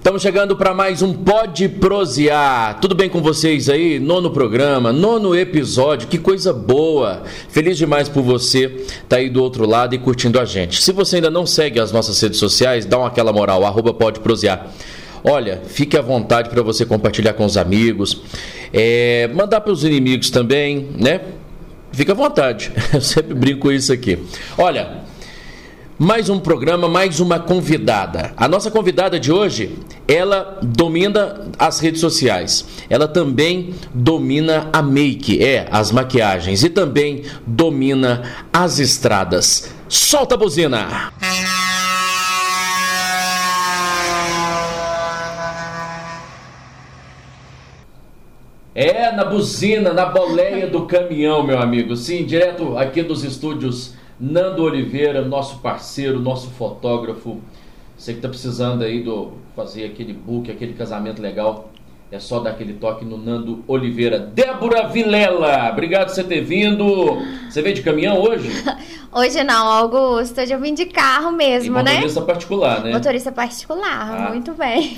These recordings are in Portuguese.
Estamos chegando para mais um Pode Prosear. Tudo bem com vocês aí? Nono programa, nono episódio. Que coisa boa. Feliz demais por você tá aí do outro lado e curtindo a gente. Se você ainda não segue as nossas redes sociais, dá uma aquela moral, arroba Pode Prosear. Olha, fique à vontade para você compartilhar com os amigos, é, mandar para os inimigos também, né? Fique à vontade. Eu sempre brinco com isso aqui. Olha, mais um programa, mais uma convidada. A nossa convidada de hoje, ela domina as redes sociais. Ela também domina a make, é, as maquiagens e também domina as estradas. Solta a buzina. É, na buzina, na boleia do caminhão, meu amigo. Sim, direto aqui dos estúdios Nando Oliveira, nosso parceiro, nosso fotógrafo. Você que está precisando aí do fazer aquele book, aquele casamento legal, é só dar aquele toque no Nando Oliveira. Débora Vilela, obrigado por você ter vindo. Você veio de caminhão hoje? Hoje não, Augusto. Hoje eu vim de carro mesmo, e né? Motorista particular, né? Motorista particular, ah. muito bem.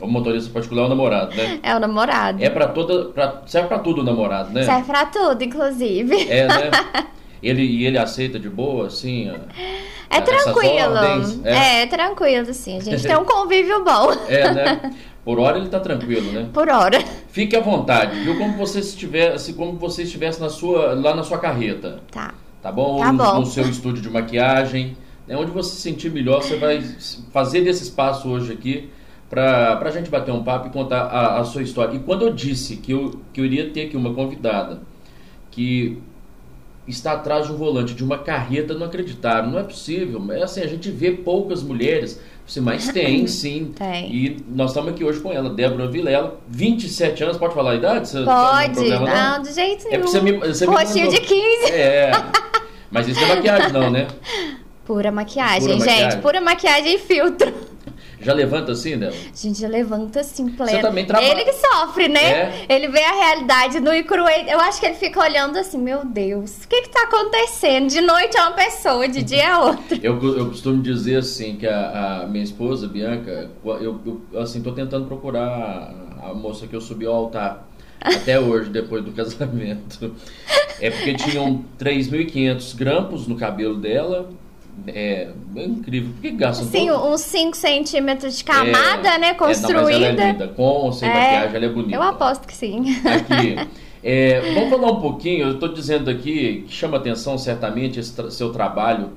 o motorista particular é o namorado, né? É o namorado. É para toda, pra, serve para tudo o namorado, né? Serve para tudo, inclusive. É, né? Ele, e ele aceita de boa, assim? É tranquilo. É. é, tranquilo, sim. A gente tem um convívio bom. É, né? Por hora ele está tranquilo, né? Por hora. Fique à vontade, viu? Como você estivesse, como você estivesse na sua, lá na sua carreta. Tá. Tá bom? Tá no, bom. no seu estúdio de maquiagem. Né? Onde você se sentir melhor, você vai fazer desse espaço hoje aqui para a gente bater um papo e contar a, a, sua história. E quando eu disse que eu, que eu iria ter aqui uma convidada que está atrás de um volante de uma carreta não acreditaram. Não é possível. É assim, a gente vê poucas mulheres, mas tem sim. tem. E nós estamos aqui hoje com ela, Débora Vilela, 27 anos. Pode falar a idade? Você, Pode, não, não, não, de jeito nenhum. É você me, você Rostinho me de 15. É. Mas isso é maquiagem, não, né? Pura maquiagem, Pura gente. maquiagem. Pura maquiagem e filtro. Já levanta assim, Débora? A gente já levanta assim, pleno. Você também trabalha. Ele que sofre, né? É. Ele vê a realidade no e. Eu acho que ele fica olhando assim, meu Deus, o que que tá acontecendo? De noite é uma pessoa, de dia é outra. Eu, eu costumo dizer assim, que a, a minha esposa, Bianca, eu, eu assim, tô tentando procurar a moça que eu subi ao altar. Até hoje, depois do casamento. É porque tinham 3.500 grampos no cabelo dela, é, é incrível. Por que gastam Sim, todo? uns 5 centímetros de camada, É, né? É, não, Construída. ela é linda. Com ou sem É, maquiagem, ela é bonita. Eu aposto que sim. Aqui. É, vamos falar um pouquinho, eu estou dizendo aqui que chama atenção certamente esse tra- seu trabalho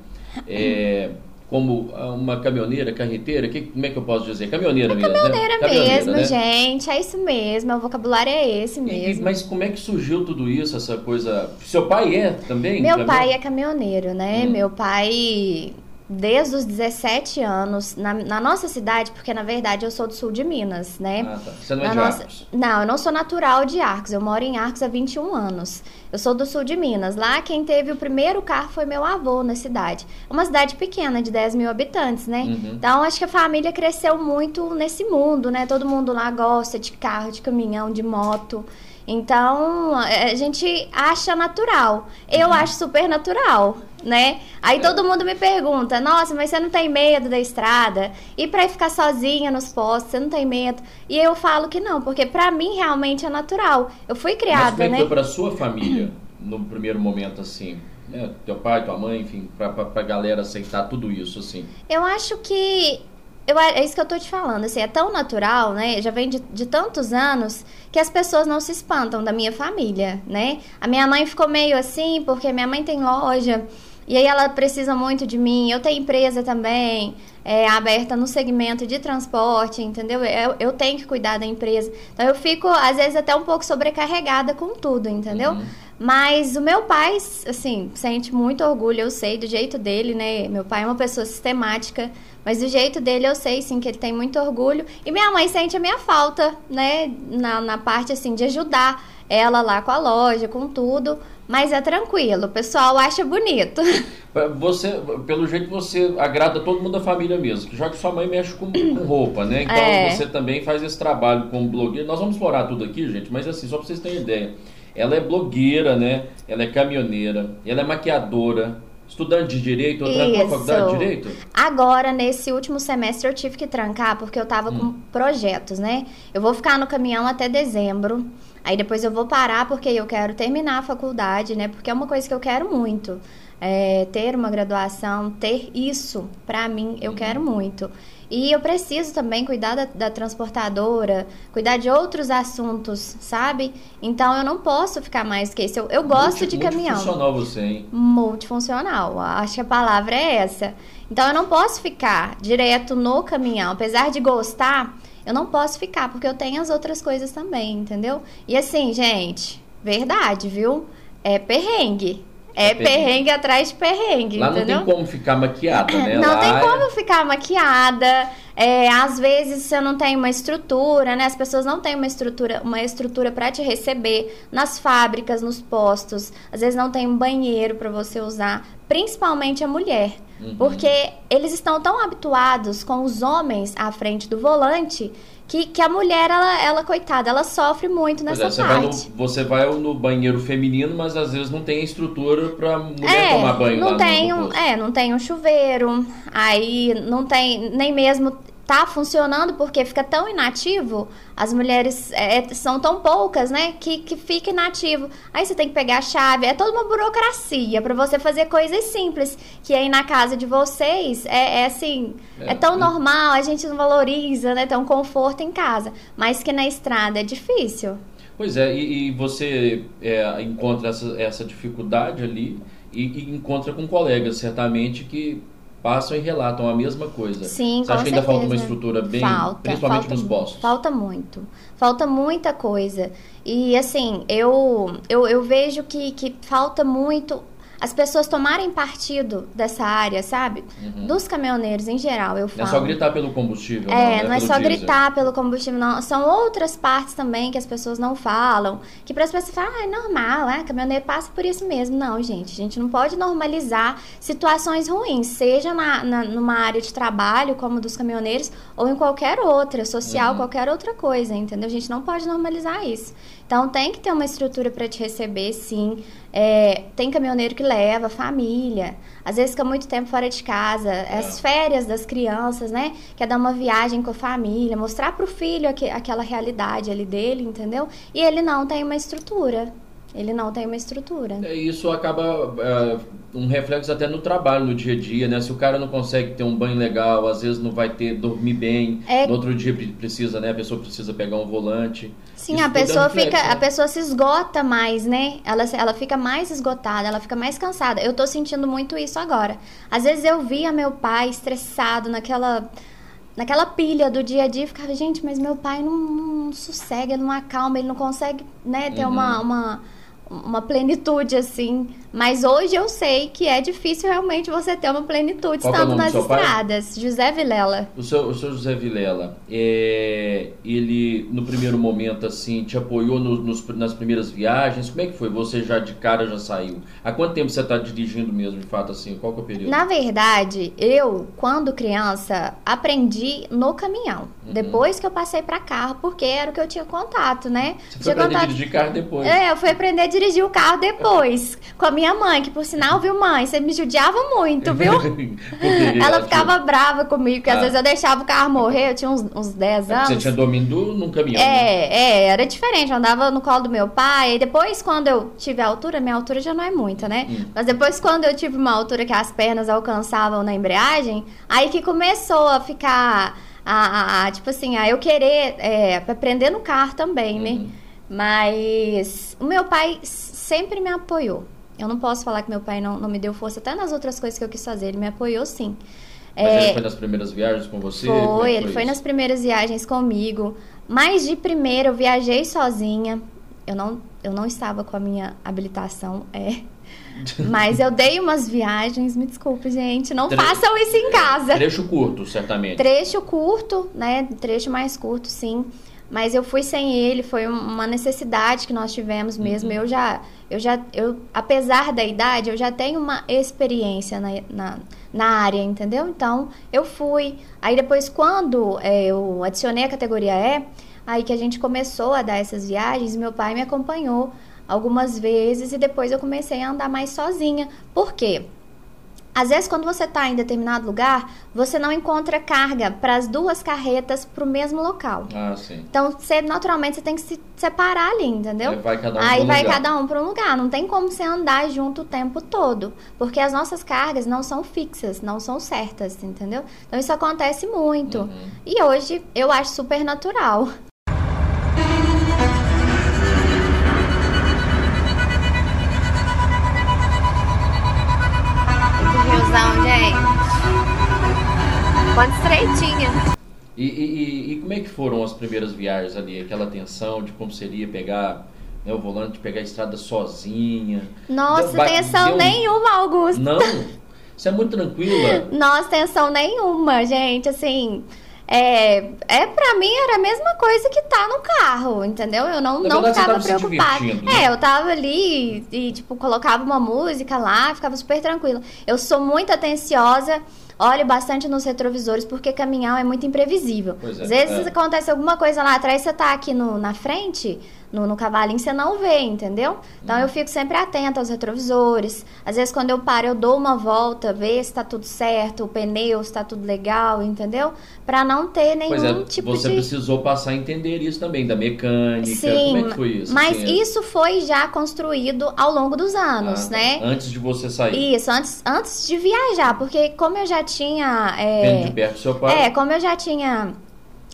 é, como uma caminhoneira, carreteira, que, como é que eu posso dizer? Caminhoneira mesmo, Caminhoneira né? mesmo, né? gente. É isso mesmo. O vocabulário é esse E- e- mesmo. mas como é que surgiu tudo isso, essa coisa? Seu pai é também? Meu caminhão- pai é caminhoneiro, né? Hum. Meu pai, desde os 17 anos, na, na nossa cidade, porque na verdade eu sou do sul de Minas, né? Ah, tá. Você não é Na de nossa- Arcos. Não, eu não sou natural de Arcos. Eu moro em Arcos há 21 anos. Eu sou do sul de Minas. Lá quem teve o primeiro carro foi meu avô na cidade. Uma cidade pequena, de 10 mil habitantes, né? Uhum. Então acho que a família cresceu muito nesse mundo, né? Todo mundo lá gosta de carro, de caminhão, de moto. Então a a gente acha natural. Eu Uhum. acho super natural, né? Aí É. todo mundo me pergunta: nossa, mas você não tem medo da estrada? E pra ficar sozinha nos postos, você não tem medo? E eu falo que não, porque pra mim realmente é natural. Eu fui Mas como criada, é que né? foi para sua família no primeiro momento assim? Né? Teu pai, tua mãe, enfim, pra, pra, pra galera aceitar tudo isso, assim. Eu acho que. Eu, é isso que eu tô te falando, assim, é tão natural, né? Já vem de, de tantos anos que as pessoas não se espantam da minha família, né? A minha mãe ficou meio assim, porque minha mãe tem loja, e aí ela precisa muito de mim. Eu tenho empresa também, é, aberta no segmento de transporte, entendeu? Eu, eu tenho que cuidar da empresa. Então eu fico, às vezes, até um pouco sobrecarregada com tudo, entendeu? Uhum. Mas o meu pai, assim, sente muito orgulho, eu sei, do jeito dele, né? Meu pai é uma pessoa sistemática, mas do jeito dele eu sei, sim, que ele tem muito orgulho. E minha mãe sente a minha falta, né? Na, na parte, assim, de ajudar ela lá com a loja, com tudo. Mas é tranquilo, o pessoal acha bonito. Você, pelo jeito você agrada todo mundo da família mesmo, que já que sua mãe mexe com, com roupa, né? Então É. você também faz esse trabalho como blogueira. Nós vamos explorar tudo aqui, gente, mas assim, só pra vocês terem ideia. Ela é blogueira, né? Ela é caminhoneira, ela é maquiadora, Estudante de Direito, outra Isso. faculdade de Direito? Agora, nesse último semestre, eu tive que trancar porque eu tava hum. com projetos, né? Eu vou ficar no caminhão até dezembro. Aí depois eu vou parar porque eu quero terminar a faculdade, né? Porque é uma coisa que eu quero muito. É, ter uma graduação, ter isso, para mim, eu uhum. quero muito. E eu preciso também cuidar da, da, transportadora, cuidar de outros assuntos, sabe? Então eu não posso ficar mais que isso. Eu, eu gosto Multi, de caminhão. Multifuncional você, hein? Multifuncional, acho que a palavra é essa. Então eu não posso ficar direto no caminhão. Apesar de gostar, eu não posso ficar, porque eu tenho as outras coisas também, entendeu? E assim, gente, verdade, viu? É perrengue. É perrengue atrás de perrengue, Lá entendeu? não tem como ficar maquiada, né? Não Lá tem é como ficar maquiada. É, às vezes você não tem uma estrutura, né? As pessoas não têm uma estrutura, uma estrutura para te receber nas fábricas, nos postos. Às vezes não tem um banheiro para você usar, principalmente a mulher. Uhum. Porque eles estão tão habituados com os homens à frente do volante que, que a mulher, ela, ela, coitada, ela sofre muito nessa é, você parte. Vai no, você vai no banheiro feminino, mas às vezes não tem estrutura pra mulher é, tomar banho não lá tem no, um, É, não tem um chuveiro, aí não tem nem mesmo tá funcionando porque fica tão inativo, as mulheres é, são tão poucas, né, que, que fica inativo. Aí você tem que pegar a chave, é toda uma burocracia para você fazer coisas simples, que aí na casa de vocês é, é assim, é, é tão normal, a gente não valoriza, né, um conforto em casa, mas que na estrada é difícil. Pois é, e, e você é, encontra essa, essa dificuldade ali e, e encontra com colegas, certamente, que passam e relatam a mesma coisa. Sim, Você acha que ainda falta uma estrutura bem, falta, principalmente falta, nos postos? Falta muito. Falta muita coisa. E assim, eu, eu, eu vejo que, que falta muito as pessoas tomarem partido dessa área, sabe? Uhum. Dos caminhoneiros em geral, eu falo. Não é só gritar pelo combustível. É, não, né? não é só diesel. gritar pelo combustível, não. São outras partes também que as pessoas não falam. Que para as pessoas falam, ah, é normal, é, caminhoneiro passa por isso mesmo. Não, gente, a gente não pode normalizar situações ruins, seja na, na numa área de trabalho, como dos caminhoneiros, ou em qualquer outra, social, uhum. qualquer outra coisa, entendeu? A gente não pode normalizar isso. Então tem que ter uma estrutura para te receber, sim. É, tem caminhoneiro que leva família, às vezes fica muito tempo fora de casa, as é. férias das crianças, né? Quer dar uma viagem com a família, mostrar para o filho aqu aquela realidade ali dele, entendeu? E ele não tem uma estrutura. Ele não tem uma estrutura. É, isso acaba é, um reflexo até no trabalho, no dia a dia, né? Se o cara não consegue ter um banho legal, às vezes não vai ter dormir bem, é... no outro dia precisa, né? A pessoa precisa pegar um volante. Sim, isso a pessoa reflexo, fica, né? a pessoa se esgota mais, né? Ela, ela fica mais esgotada, ela fica mais cansada. Eu tô sentindo muito isso agora. Às vezes eu via meu pai estressado naquela naquela pilha do dia a dia, ficava, gente, mas meu pai não, não sossega, não acalma, ele não consegue, né, ter uhum. uma, uma uma plenitude assim. Mas hoje eu sei que é difícil realmente você ter uma plenitude Qual é estando é nas estradas. Pai? José Vilela. O seu, o seu José Vilela, é, ele no primeiro momento assim te apoiou no, nos, nas primeiras viagens? Como é que foi? Você já de cara já saiu? Há quanto tempo você está dirigindo mesmo, de fato assim? Qual que é o período? Na verdade, eu quando criança aprendi no caminhão. Uhum. Depois que eu passei para carro, porque era o que eu tinha contato, né? Você foi tinha aprender contato... a dirigir carro depois? É, eu fui aprender a dirigir o carro depois. com a minha mãe, que por sinal, viu, mãe? Você me judiava muito, viu? ela ficava brava comigo, que ah. às vezes eu deixava o carro morrer, eu tinha uns, uns 10 anos. Você tinha domínio num caminhão. É, né? é, era diferente. Eu andava no colo do meu pai. E depois, quando eu tive a altura, minha altura já não é muita, né? Hum. Mas depois, quando eu tive uma altura que as pernas alcançavam na embreagem, aí que começou a ficar. A, a, a, tipo assim, a eu querer é, aprender no carro também, né? Uhum. Mas o meu pai sempre me apoiou. Eu não posso falar que meu pai não, não me deu força, até nas outras coisas que eu quis fazer, ele me apoiou sim. Mas é, ele foi nas primeiras viagens com você? Foi, é foi ele foi isso? nas primeiras viagens comigo. Mas de primeira eu viajei sozinha. Eu não, eu não estava com a minha habilitação, é. Mas eu dei umas viagens, me desculpe, gente. Não Tre façam isso em casa. Trecho curto, certamente. Trecho curto, né? Trecho mais curto, sim. Mas eu fui sem ele, foi uma necessidade que nós tivemos mesmo. Uhum. Eu já, eu já, eu, apesar da idade, eu já tenho uma experiência na, na, na área, entendeu? Então, eu fui. Aí depois, quando é, eu adicionei a categoria E, aí que a gente começou a dar essas viagens, meu pai me acompanhou algumas vezes e depois eu comecei a andar mais sozinha. Por quê? Às vezes, quando você está em determinado lugar, você não encontra carga para as duas carretas para o mesmo local. Ah, sim. Então, você, naturalmente, você tem que se separar ali, entendeu? Aí vai cada um Aí vai lugar. cada um para um lugar. Não tem como você andar junto o tempo todo. Porque as nossas cargas não são fixas, não são certas, entendeu? Então, isso acontece muito. Uhum. E hoje, eu acho super natural. Ponte estreitinha. E, e- e- como é que foram as primeiras viagens ali? Aquela tensão de como seria pegar né, o volante, pegar a estrada sozinha? Nossa, tensão deu- nenhuma, Augusto. Não? Você é muito tranquila? Nossa, tensão nenhuma, gente. Assim, é, é pra mim era a mesma coisa que tá no carro, entendeu? Eu não, Na não ficava preocupada. né? É, eu tava ali e, tipo, colocava uma música lá, ficava super tranquila. Eu sou muito atenciosa. Olho bastante nos retrovisores porque caminhar é muito imprevisível. É, Às vezes é. acontece alguma coisa lá atrás, você tá aqui no, na frente, no, no cavalinho, você não vê, entendeu? Então Uhum. eu fico sempre atenta aos retrovisores. Às vezes quando eu paro, eu dou uma volta, ver se tá tudo certo, o pneu, se tá tudo legal, entendeu? Pra não ter nenhum é, tipo você de. precisou passar a entender isso também, da mecânica. Sim, como é que foi isso? mas assim, isso foi já construído ao longo dos anos, ah, né? Antes de você sair. Isso, antes, antes de viajar, porque como eu já tinha. é, de perto do seu pai. É, como eu já tinha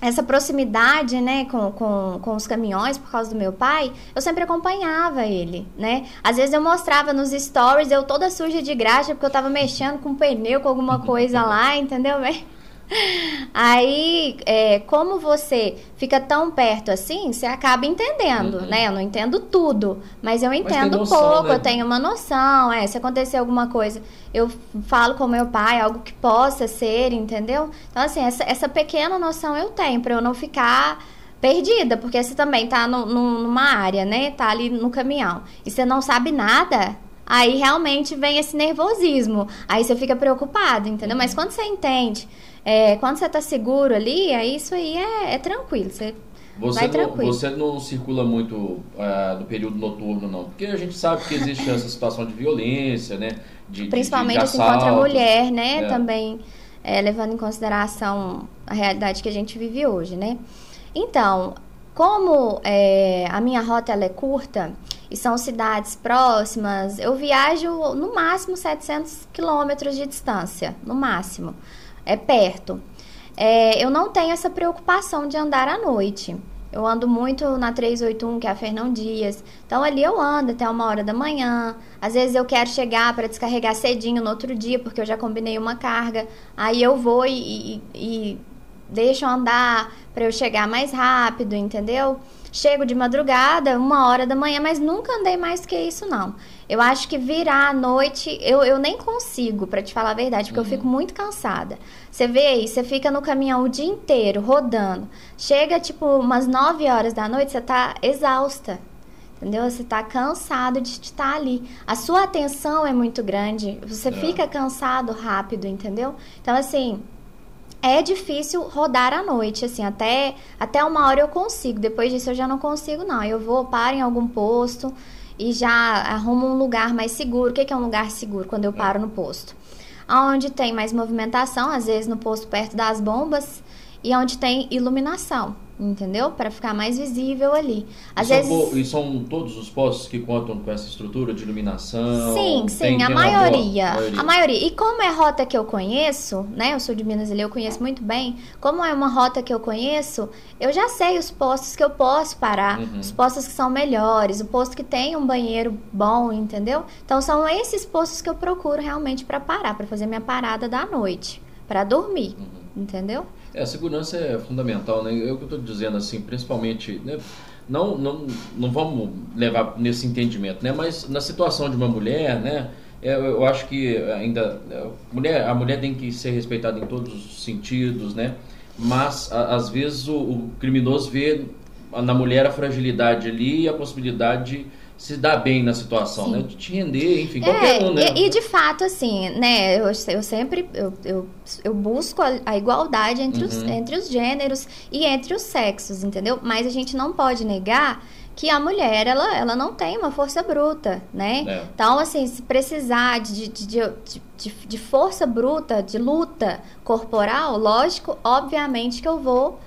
essa proximidade, né, com, com, com os caminhões por causa do meu pai, eu sempre acompanhava ele, né? Às vezes eu mostrava nos stories, eu toda suja de graxa, porque eu tava mexendo com pneu, com alguma coisa lá, entendeu? Aí, é, como você fica tão perto assim, você acaba entendendo, Uhum. né? Eu não entendo tudo, mas eu entendo noção, pouco, né? eu tenho uma noção, é, se acontecer alguma coisa, eu falo com meu pai, algo que possa ser, entendeu? Então, assim, essa, essa pequena noção eu tenho, pra eu não ficar perdida, porque você também tá no- no- numa área, né? Tá ali no caminhão, e você não sabe nada, aí realmente vem esse nervosismo, aí você fica preocupado, entendeu? Mas quando você entende, é, quando você tá seguro ali, aí isso aí é, é tranquilo, você Você não, tranquilo. você não circula muito ah, no período noturno, não. Porque a gente sabe que existe essa situação de violência, né? De, de- Principalmente de assim contra a mulher, né? É. Também é, levando em consideração a realidade que a gente vive hoje, né? Então, como é, a minha rota é curta e são cidades próximas, eu viajo no máximo 700 quilômetros de distância, no máximo. É perto. É, eu não tenho essa preocupação de andar à noite. Eu ando muito na 381, que é a Fernão Dias. Então ali eu ando até uma hora da manhã. Às vezes eu quero chegar para descarregar cedinho no outro dia, porque eu já combinei uma carga. Aí eu vou e, e, e deixo andar para eu chegar mais rápido, entendeu? Chego de madrugada, uma hora da manhã, mas nunca andei mais que isso, não. Eu acho que virar à noite, eu, eu nem consigo, para te falar a verdade, porque eu fico muito cansada. Você vê aí, você fica no caminhão o dia inteiro, rodando. Chega, tipo, umas 9 horas da noite, você tá exausta. Entendeu? Você tá cansado de estar ali. A sua atenção é muito grande. Você É. fica cansado rápido, entendeu? Então, assim, é difícil rodar à noite, assim, até, até uma hora eu consigo. Depois disso eu já não consigo, não. Eu vou, paro em algum posto e já arrumo um lugar mais seguro. O que é um lugar seguro quando eu paro no posto? Onde tem mais movimentação, às vezes no posto perto das bombas, e onde tem iluminação, entendeu? Para ficar mais visível ali. Às e, são, vezes. po- e são todos os postos que contam com essa estrutura de iluminação? Sim, sim, Tem- a, tem uma boa- maioria, maioria. A maioria. E como é rota que eu conheço, né? Eu sou de Minas e eu conheço muito bem. Como é uma rota que eu conheço, eu já sei os postos que eu posso parar, Uhum. os postos que são melhores, o posto que tem um banheiro bom, entendeu? Então são esses postos que eu procuro realmente para parar, para fazer minha parada da noite, para dormir, Uhum. entendeu? É, a segurança é fundamental, né? Eu que estou dizendo assim, principalmente, né? Não, não, não vamos levar nesse entendimento, né? Mas na situação de uma mulher, né? é, Eu, eu acho que ainda é, mulher, a mulher tem que ser respeitada em todos os sentidos, né? Mas a- às vezes o, o criminoso vê na mulher a fragilidade ali e a possibilidade de se dar bem na situação, Sim. né? De te render, enfim, É, qualquer um, né? e, e de fato, assim, né, eu, eu sempre eu, eu, eu busco a, a igualdade entre, os, Uhum. entre os gêneros e entre os sexos, entendeu? Mas a gente não pode negar que a mulher, ela, ela não tem uma força bruta, né? É. Então, assim, se precisar de, de, de, de, de força bruta, de luta corporal, lógico, obviamente que eu vou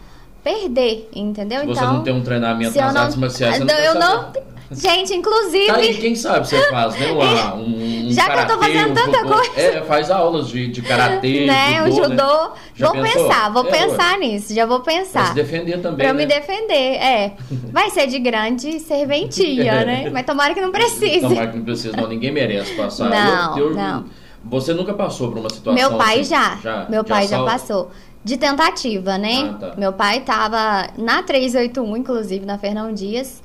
perder, entendeu? Se você então, não tem um treinamento eu nas não- artes marciais, você não eu vai não-. Gente, inclusive, Tá aí, quem sabe você faz, né? Uma, um, um Já que eu tô karatê, fazendo um tanta futebol. coisa. É, faz aulas de, de karatê, né, judô, o judô. né? Já vou pensou? pensar, vou É, pensar nisso, já vou Pra pensar. se defender também, Pra eu né? me defender, é. Vai ser de grande serventia, né? Mas tomara que não precise. Tomara que não precisa, não. Ninguém merece passar. Não, não. Você nunca passou por uma situação Meu pai assim, já. Meu de pai já passou. De tentativa, né? Ah, tá. Meu pai tava na 381, inclusive, na Fernão Dias.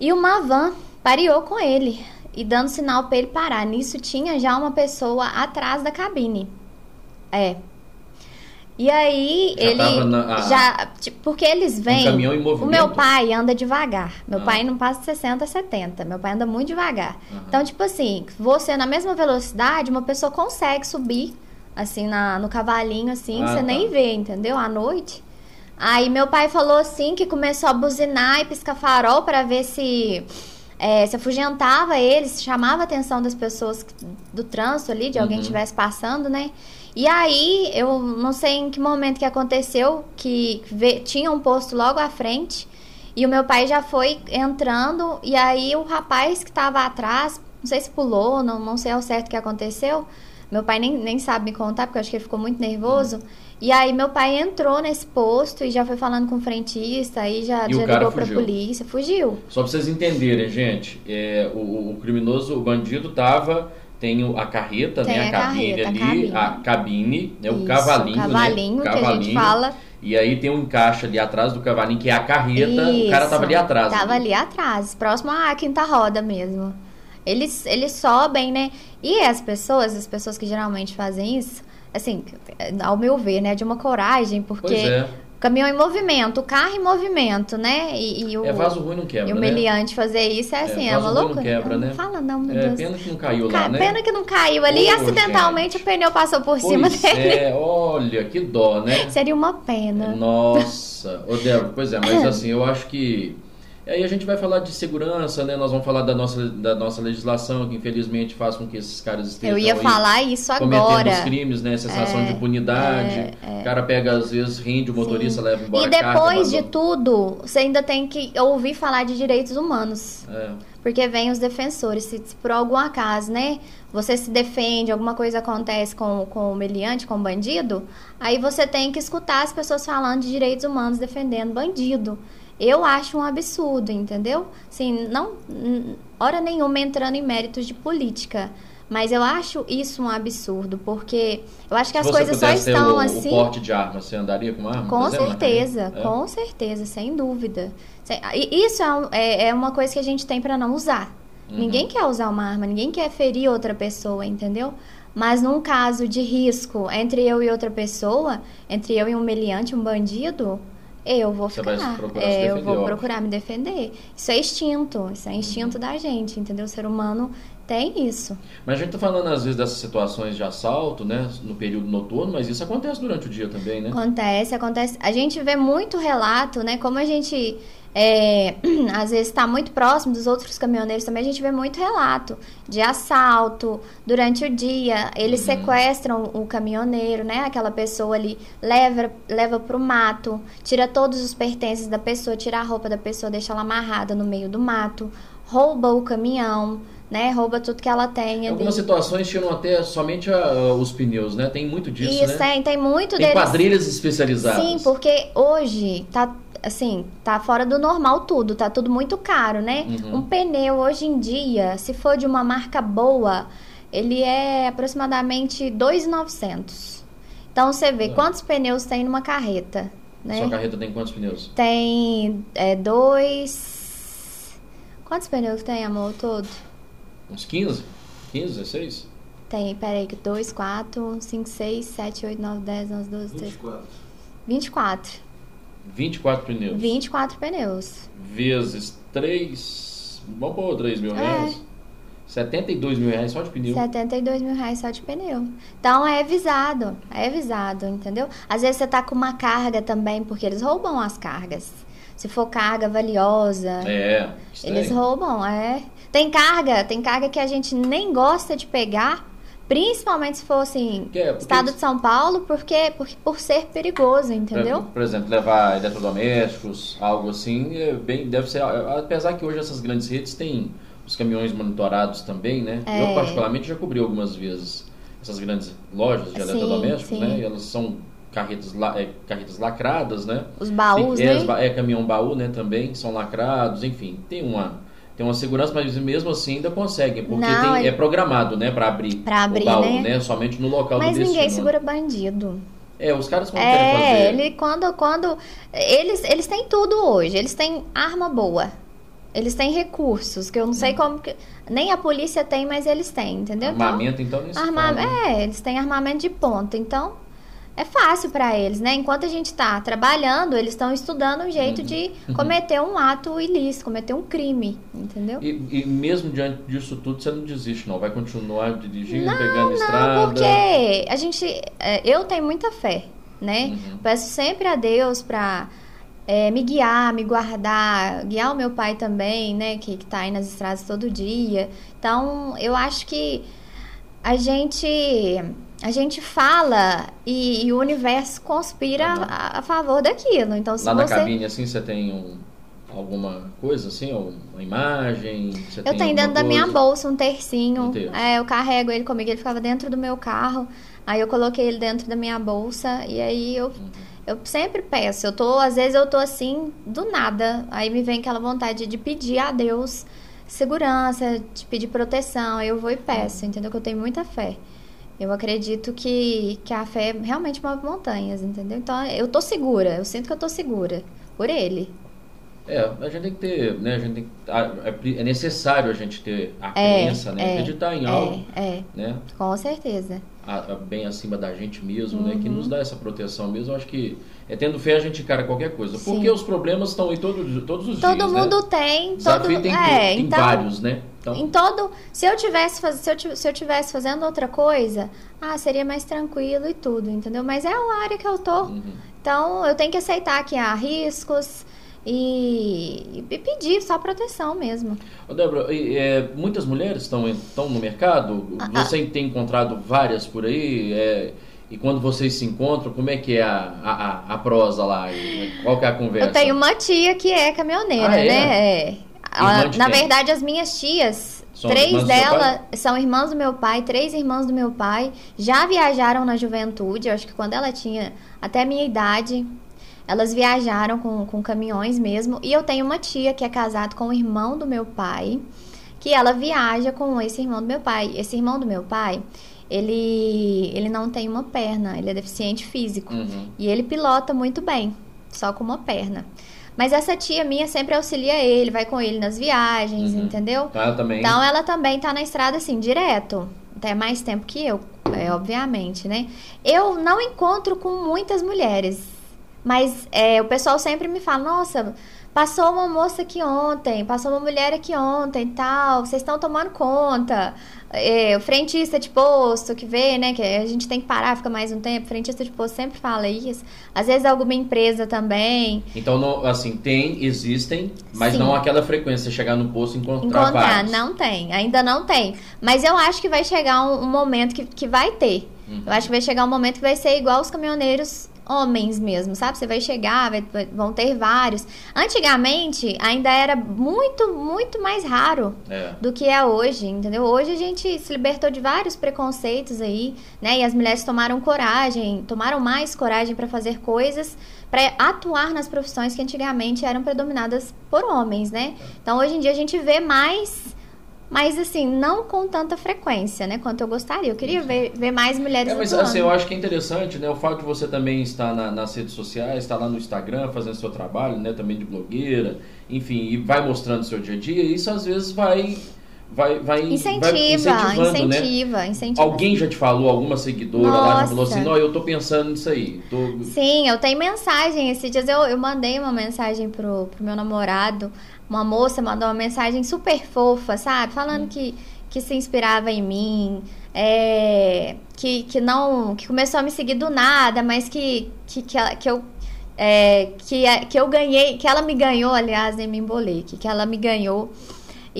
E uma van pareou com ele. E dando sinal pra ele parar. Nisso tinha já uma pessoa atrás da cabine. É. E aí Já ele tava na- a- já. tipo, Porque eles vêm. caminhão em o movimento. meu pai anda devagar. Meu Ah. pai não passa de 60, 70. Meu pai anda muito devagar. Aham. Então, tipo assim, você na mesma velocidade, uma pessoa consegue subir, assim, na, no cavalinho, assim, Ah, você tá. nem vê, entendeu? À noite. Aí meu pai falou assim que começou a buzinar e piscar farol pra ver se. é, se afugentava ele, se chamava a atenção das pessoas do trânsito ali, de alguém Uhum. estivesse passando, né? E aí, eu não sei em que momento que aconteceu, que tinha um posto logo à frente, e o meu pai já foi entrando, e aí o rapaz que estava atrás, não sei se pulou, não, não sei ao certo o que aconteceu, meu pai nem, nem sabe me contar, porque eu acho que ele ficou muito nervoso. E aí meu pai entrou nesse posto e já foi falando com o frentista, aí já, E já ligou pra fugiu. polícia, fugiu. Só pra vocês entenderem, gente, é, o, o criminoso, o bandido tava, tem a carreta, Tem né, a, a cabine carreta, a ali, cabine. a cabine, né, o Isso, cavalinho, o cavalinho né, que a gente cavalinho. fala. E aí tem um encaixe ali atrás do cavalinho, que é a carreta, o cara tava ali Isso, atrás. Tava ali atrás, próximo à quinta roda mesmo. Eles, eles sobem, né? E as pessoas, as pessoas que geralmente fazem isso, assim, ao meu ver, né? De uma coragem, porque é, caminhão em movimento, o carro em movimento, né? E, e o, é vaso ruim não quebra, e o né? meliante fazer isso é assim, é, vaso uma ruim não loucura. quebra, Não né? fala não, meu É, Deus. pena que não caiu Ca- lá, né? Pena que não caiu ali e acidentalmente gente. o pneu passou por cima Pois dele. é, olha, que dó, né? Seria uma pena. Nossa, ô Débora, pois é, mas assim, eu acho que. Aí a gente vai falar de segurança, né? Nós vamos falar da nossa, da nossa legislação, que infelizmente faz com que esses caras estejam Eu ia falar isso cometendo agora. os crimes, né? Sensação É, de impunidade. O cara pega, às vezes, rende o motorista, leva embora E carga, depois de tudo, você ainda tem que ouvir falar de direitos humanos. É, Porque vem os defensores. Se, se por algum acaso, né? Você se defende, alguma coisa acontece com, com o meliante, com o bandido, aí você tem que escutar as pessoas falando de direitos humanos defendendo bandido. Eu acho um absurdo, entendeu? Assim, não. Hora nenhuma entrando em méritos de política. Mas eu acho isso um absurdo, porque eu acho que as coisas só estão o, assim. o porte de arma, você andaria com uma arma? Com certeza, carreira? É? com certeza, sem dúvida. Isso é, é- é uma coisa que a gente tem pra não usar. Uhum. Ninguém quer usar uma arma, ninguém quer ferir outra pessoa, entendeu? Mas num caso de risco entre eu e outra pessoa, entre eu e um meliante, um bandido, eu vou Você ficar. vai procurar se É, eu defender, vou óbvio. procurar me defender. Isso é instinto, isso é instinto Uhum. da gente, entendeu? O ser humano tem isso. Mas a gente tá falando, às vezes, dessas situações de assalto, né? No período noturno, mas isso acontece durante o dia também, né? Acontece, acontece. A gente vê muito relato, né? Como a gente é, às vezes está muito próximo dos outros caminhoneiros também, a gente vê muito relato de assalto durante o dia. Eles Uhum. sequestram o caminhoneiro, né? Aquela pessoa ali leva leva pro mato, tira todos os pertences da pessoa, tira a roupa da pessoa, deixa ela amarrada no meio do mato, rouba o caminhão, né? Rouba tudo que ela tem Em ali. algumas situações tiram até somente a- os pneus, né? Tem muito disso, Isso, né? tem, tem muito Tem deles. quadrilhas especializadas. Sim, porque hoje tá assim, tá fora do normal tudo, tá tudo muito caro, né? Uhum. Um pneu hoje em dia, se for de uma marca boa, ele é aproximadamente 2.900. Então você vê Ah. quantos pneus tem numa carreta, né? Sua carreta tem quantos pneus? Tem é, dois. Quantos pneus tem, amor, todo? Uns 15? 15, 16? Tem, peraí, que 2, 4, 5, 6, 7, 8, 9, 10, 11, 12, 13, 24. 24. 24 pneus. 24 pneus. Vezes 3, vamos pôr 3 mil reais. É. 72 mil reais só de pneu. 72 mil reais só de pneu. Então é avisado, é avisado, entendeu? Às vezes você tá com uma carga também, porque eles roubam as cargas. Se for carga valiosa. É. Eles roubam, é. Tem carga, tem carga que a gente nem gosta de pegar, principalmente se for é, estado de São Paulo, porque por, por ser perigoso, entendeu? Por, exemplo, levar eletrodomésticos, algo assim, é bem, deve ser. Apesar que hoje essas grandes redes têm os caminhões monitorados também, né? É. Eu particularmente já cobri algumas vezes essas grandes lojas de eletrodomésticos, né? E elas são carretas, é, carretas lacradas, né? Os baús, é, né? É, caminhão baú, né? Também são lacrados, enfim, tem uma tem uma segurança, mas mesmo assim ainda conseguem, porque Não, tem, é programado, né, para abrir, pra abrir o baú, né? né? Somente no local mas do. Mas ninguém segura bandido. É, os caras quando é, querem fazer... ele quando quando eles eles têm tudo hoje, eles têm arma boa. Eles têm recursos, que eu não sei como que. Nem a polícia tem, mas eles têm, entendeu? Armamento, então, então arma... É, eles têm armamento de ponta. Então, é fácil para eles, né? Enquanto a gente está trabalhando, eles estão estudando um jeito uhum. de uhum. cometer um ato ilícito, cometer um crime, entendeu? E, e, mesmo diante disso tudo, você não desiste, não? Vai continuar dirigindo, não, pegando não, estrada? porque a gente... É, eu tenho muita fé, né? Uhum. Peço sempre a Deus para é, me guiar, me guardar, guiar o meu pai também, né, que, que tá aí nas estradas todo dia. Então, eu acho que a gente a gente fala e, e o universo conspira uhum. a, a, favor daquilo. Então, se Lá você... na cabine, assim, você tem um, alguma coisa, assim, uma imagem? eu tenho dentro coisa? da minha bolsa um tercinho. É, eu carrego ele comigo, ele ficava dentro do meu carro. Aí eu coloquei ele dentro da minha bolsa e aí eu... Uhum eu sempre peço, eu tô, às vezes eu tô assim, do nada. Aí me vem aquela vontade de pedir a Deus segurança, de pedir proteção. Aí eu vou e peço, entendeu? Que eu tenho muita fé. Eu acredito que, que a fé realmente move montanhas, entendeu? Então eu tô segura, eu sinto que eu tô segura por ele. É, a gente tem que ter, né? A gente tem é, é necessário a gente ter a é, crença, né? É, Acreditar em algo, é, é, né? Com certeza a, a, bem acima da gente mesmo, uhum. né? Que nos dá essa proteção mesmo. Eu acho que é tendo fé a gente encara qualquer coisa. Sim. Porque os problemas estão em todos, todos os todo dias. Todo mundo né? tem. Desafio todo, tem, é, tem então, vários, né? Então... Em todo. Se eu tivesse faz, se eu, se eu tivesse fazendo outra coisa, ah, seria mais tranquilo e tudo, entendeu? Mas é a área que eu tô. Uhum. Então eu tenho que aceitar que há riscos e, e pedir só proteção mesmo. Ô Débora, é, muitas mulheres estão, estão no mercado? Ah, ah. Você ah. tem encontrado várias por aí? É, e quando vocês se encontram, como é que é a, a, a prosa lá? Qual que é a conversa? Eu tenho uma tia que é caminhoneira, ah, é? né? É. na verdade, as minhas tias, são três delas são irmãs do meu pai, três irmãs do meu pai, já viajaram na juventude, eu acho que quando ela tinha até a minha idade, elas viajaram com, com caminhões mesmo. E eu tenho uma tia que é casada com o irmão do meu pai, que ela viaja com esse irmão do meu pai. Esse irmão do meu pai, ele, ele não tem uma perna, ele é deficiente físico. Uhum. E ele pilota muito bem, só com uma perna. Mas essa tia minha sempre auxilia ele, vai com ele nas viagens, uhum. entendeu? Então ela também. Então ela também tá na estrada assim, direto. Até mais tempo que eu, é, obviamente, né? Eu não encontro com muitas mulheres mas é, o pessoal sempre me fala, nossa, passou uma moça aqui ontem, passou uma mulher aqui ontem tal, vocês estão tomando conta. É, o frentista de posto que vê, né, que a gente tem que parar, fica mais um tempo, o frentista de posto sempre fala isso. Às vezes alguma empresa também. Então, não, assim, tem, existem, mas Sim. não aquela frequência, chegar no posto e encontrar Encontrar, vários. não tem, ainda não tem. Mas eu acho que vai chegar um, um momento que, que vai ter. Uhum. Eu acho que vai chegar um momento que vai ser igual os caminhoneiros homens mesmo, sabe? Você vai chegar, vai, vão ter vários. Antigamente, ainda era muito, muito mais raro é. do que é hoje, entendeu? Hoje a gente se libertou de vários preconceitos aí, né? E as mulheres tomaram coragem, tomaram mais coragem para fazer coisas, para atuar nas profissões que antigamente eram predominadas por homens, né? Então, hoje em dia a gente vê mais mas assim, não com tanta frequência, né? Quanto eu gostaria. Eu queria ver, ver mais mulheres é, mas atuando. assim, eu acho que é interessante, né? O fato de você também estar na, nas redes sociais, estar lá no Instagram fazendo seu trabalho, né? Também de blogueira, enfim, e vai mostrando seu dia a dia, isso às vezes vai vai, vai, incentiva, vai incentivando, incentiva, né? incentiva. Alguém já te falou, alguma seguidora Nossa. lá já falou assim, não, eu tô pensando nisso aí. Tô... Sim, eu tenho mensagem. Esses dias eu, eu mandei uma mensagem pro, pro meu namorado. Uma moça mandou uma mensagem super fofa, sabe? Falando Hum. que, que se inspirava em mim. é, que, que não. Que começou a me seguir do nada, mas que, que, que, ela- que eu. é, que, que eu ganhei, que ela me ganhou, aliás, nem me embolei, que, que ela me ganhou.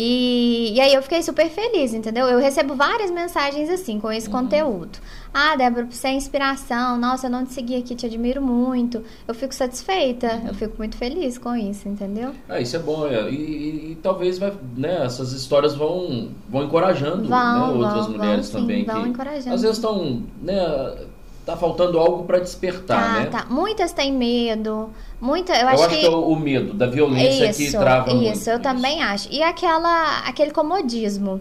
E, e aí eu fiquei super feliz, entendeu? Eu recebo várias mensagens assim, com esse conteúdo. Ah, Débora, você é inspiração. Nossa, eu não te segui aqui, te admiro muito. Eu fico satisfeita, eu fico muito feliz com isso, entendeu? Ah, isso é bom. é. E, e- e talvez vai, né, essas histórias vão, vão encorajando Vão, né, outras vão, mulheres vão, sim, também. vão que encorajando. Às vezes estão, né, tá faltando algo para despertar, Tá, né? tá. Muitas têm medo. Muita, eu, Eu acho, acho que, é o, medo da violência que trava muito. Isso, eu também acho. E aquela, aquele comodismo.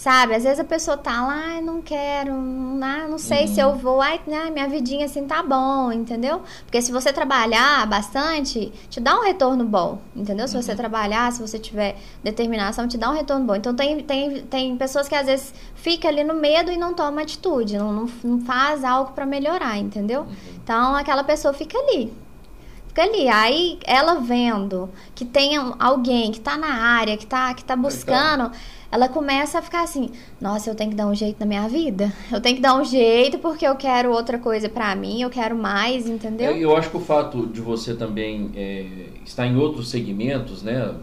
Sabe? Às vezes a pessoa tá lá, não quero, não, não sei se Uhum. eu vou, ai, né, minha vidinha assim tá bom, entendeu? Porque se você trabalhar bastante, te dá um retorno bom, entendeu? Se Uhum. você trabalhar, se você tiver determinação, te dá um retorno bom. Então tem, tem, tem pessoas que às vezes fica ali no medo e não toma atitude, não, não, não faz algo pra melhorar, entendeu? Uhum. Então aquela pessoa fica ali, Fica ali. Aí ela vendo que tem alguém que tá na área, que tá, que tá buscando, ela começa a ficar assim: nossa, eu tenho que dar um jeito na minha vida. Eu tenho que dar um jeito porque eu quero outra coisa pra mim, eu quero mais, entendeu? É, Eu acho que o fato de você também é, estar em outros segmentos, né?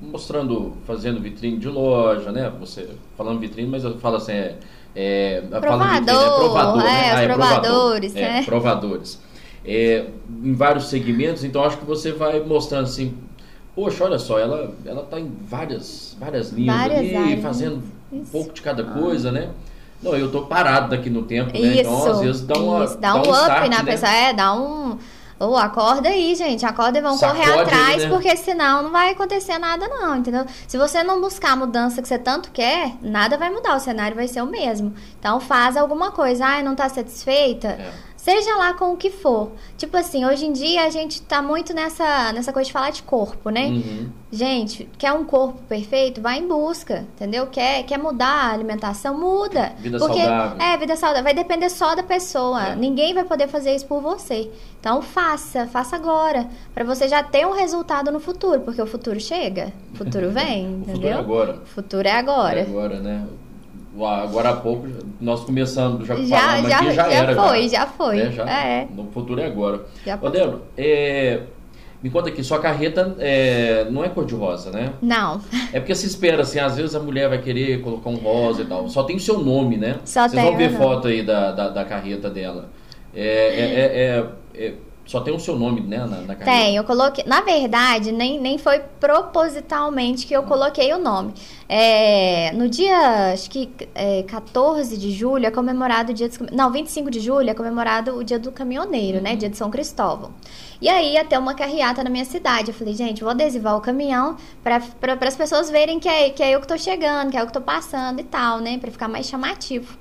Mostrando, fazendo vitrine de loja, né? Você falando vitrine, mas eu falo assim, é, é, falando vitrine, é Provador, provador, né? é, os Ah, provadores, provador, é, né? provadores. É, em vários segmentos, então acho que você vai mostrando assim, poxa, olha só, ela, ela tá em várias, várias linhas Várias ali, áreas, fazendo um Isso. pouco de cada coisa, né? Não, eu tô parado daqui no tempo, né? Isso, Então, às vezes dá, uma, isso, dá um, up start, na né? pessoa, é, dá um. Ô, acorda aí, gente. Acorda e vão Sacode correr atrás, né? porque senão não vai acontecer nada, não, entendeu? Se você não buscar a mudança que você tanto quer, nada vai mudar, o cenário vai ser o mesmo. Então faz alguma coisa. Ah, não tá satisfeita? É. Seja lá com o que for. Tipo assim, hoje em dia a gente tá muito nessa, nessa coisa de falar de corpo, né? Uhum. Gente, quer um corpo perfeito? Vai em busca, entendeu? Quer, quer mudar a alimentação? Muda. Vida Porque, saudável. É, vida saudável. Vai depender só da pessoa. É. Ninguém vai poder fazer isso por você. Então faça, faça agora. Pra você já ter um resultado no futuro. Porque o futuro chega, o futuro vem, O futuro entendeu? é agora. O futuro é agora. É agora, né? Agora há pouco, nós começamos, já, Já, falamos já, aqui, já, já era. foi, já foi. né? Já, É. No futuro é agora. Já. Débora, é, me conta aqui, sua carreta é, não é cor-de-rosa, né? Não, É porque se espera, assim, às vezes a mulher vai querer colocar um rosa e tal. Só tem o seu nome, né? Só Vocês tem vão ver foto aí da, da, da carreta dela. É, é- é- é- é- só tem o seu nome, né, na, na carreta. Tem, eu coloquei. Na verdade, nem, nem foi propositalmente que eu coloquei o nome. É, no dia, acho que é, 14 de julho é comemorado o dia dos, Não, 25 de julho é comemorado o dia do caminhoneiro, né? Dia de São Cristóvão. E aí ter uma carreata na minha cidade. Eu falei, gente, vou adesivar o caminhão para as pessoas verem que é, que é eu que tô chegando, que é eu que tô passando e tal, né? Pra ficar mais chamativo.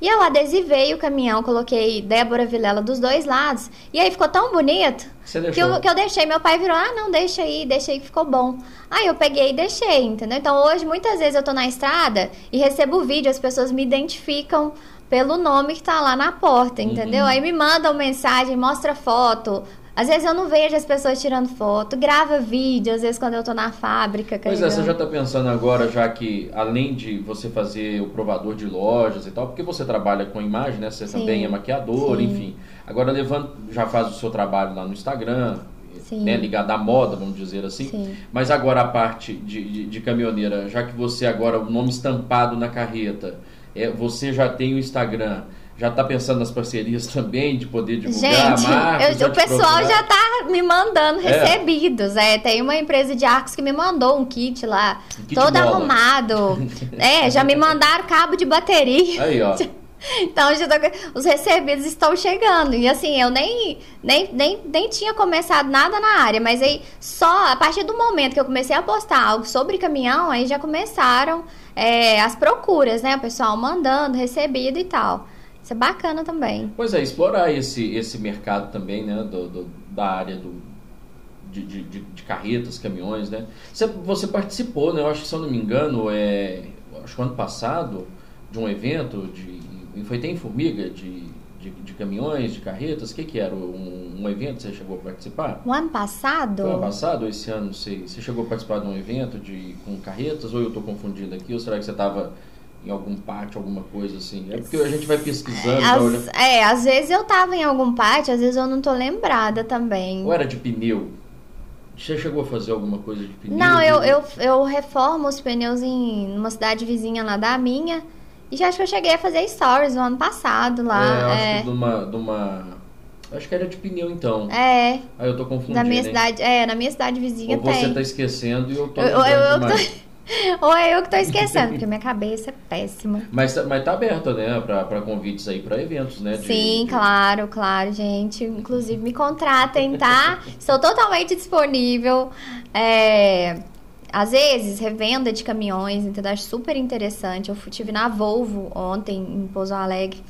E eu adesivei o caminhão, coloquei Débora Vilela dos dois lados. E aí ficou tão bonito que eu, que eu deixei. Meu pai virou, ah, não, deixa aí, deixa aí que ficou bom. Aí eu peguei e deixei, entendeu? Então hoje, muitas vezes eu tô na estrada e recebo vídeo, as pessoas me identificam pelo nome que tá lá na porta, entendeu? Uhum. Aí me mandam mensagem, mostra foto. Às vezes eu não vejo as pessoas tirando foto, grava vídeo, às vezes quando eu tô na fábrica. Pois é, você já está pensando agora, já que além de você fazer o provador de lojas e tal, porque você trabalha com imagem, né? Você Sim. também é maquiador, Sim. enfim. Agora levando, já faz o seu trabalho lá no Instagram, Sim. né? Ligado à moda, vamos dizer assim. Sim. Mas agora a parte de, de, de caminhoneira, já que você agora, o nome estampado na carreta, é, você já tem o Instagram. Já está pensando nas parcerias também, de poder divulgar Gente, marcas? eu- já o pessoal procurar? já tá me mandando É. recebidos. É, tem uma empresa de arcos que me mandou um kit lá, Um kit todo bola. arrumado. é, já me mandaram cabo de bateria. Aí, ó. Então, já tô- os recebidos estão chegando. E assim, eu nem, nem, nem, nem tinha começado nada na área, mas aí só a partir do momento que eu comecei a postar algo sobre caminhão, aí já começaram é, as procuras, né? O pessoal mandando, recebido e tal. Isso é bacana também. Pois é, explorar esse, esse mercado também, né, do, do- da área do, de, de, de- carretas, caminhões, né? Você, você participou, né, eu acho que se eu não me engano, é, acho que ano passado, de um evento, de, foi até em Formiga, de, de, de caminhões, de carretas, o que que era? Um, um evento que você chegou a participar? O ano passado? Foi ano passado ou esse ano, sei. Você chegou a participar de um evento de, com carretas ou eu estou confundindo aqui? Ou será que você estava em algum pátio, alguma coisa assim? É porque a gente vai pesquisando. As, olha... É, às vezes eu tava em algum pátio, às vezes eu não tô lembrada também. Ou era de pneu? Você chegou a fazer alguma coisa de pneu? Não, eu, eu, eu reformo os pneus em uma cidade vizinha lá da minha. E já acho que eu cheguei a fazer stories no ano passado lá. É, eu acho é. que de uma, de uma. Acho que era de pneu então. É, Aí eu tô confundindo. na minha hein? cidade, é, na minha cidade vizinha Ou você tem. tá esquecendo e eu tô. Eu- eu- eu tô- Ou é eu que tô esquecendo, porque minha cabeça é péssima. Mas, tá- mas tá aberto, né? Pra, pra convites aí pra eventos, né? de- Sim, claro, claro, gente. Inclusive, me contratem, tá? Estou totalmente disponível. É, às vezes, revenda de caminhões, entendeu? Acho super interessante. Eu tive na Volvo ontem, em Pouso Alegre.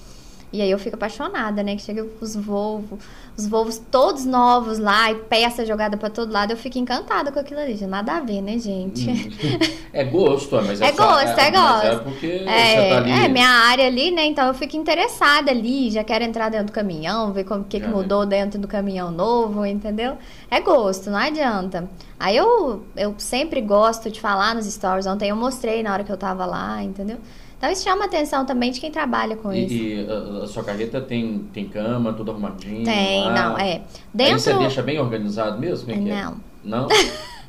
E aí eu fico apaixonada, né? Que chega os Volvo, os Volvos todos novos lá, e peça jogada pra todo lado. Eu fico encantada com aquilo ali. Já Nada a ver, né, gente? É gosto, mas é, É só- gosto, é mas gosto. É porque você É, tá ali. é, minha área ali, né? Então eu fico interessada ali, já quero entrar dentro do caminhão, ver como que, que né? mudou dentro do caminhão novo, entendeu? É gosto, não adianta. Aí eu, eu sempre gosto de falar nos stories. Ontem eu mostrei na hora que eu tava lá, entendeu? Então isso chama a atenção também de quem trabalha com isso. E, e a, a sua carreta tem, tem cama, tudo arrumadinho? Tem, lá? não, é. Aí Dentro. você deixa bem organizado mesmo? É é? Não. Não?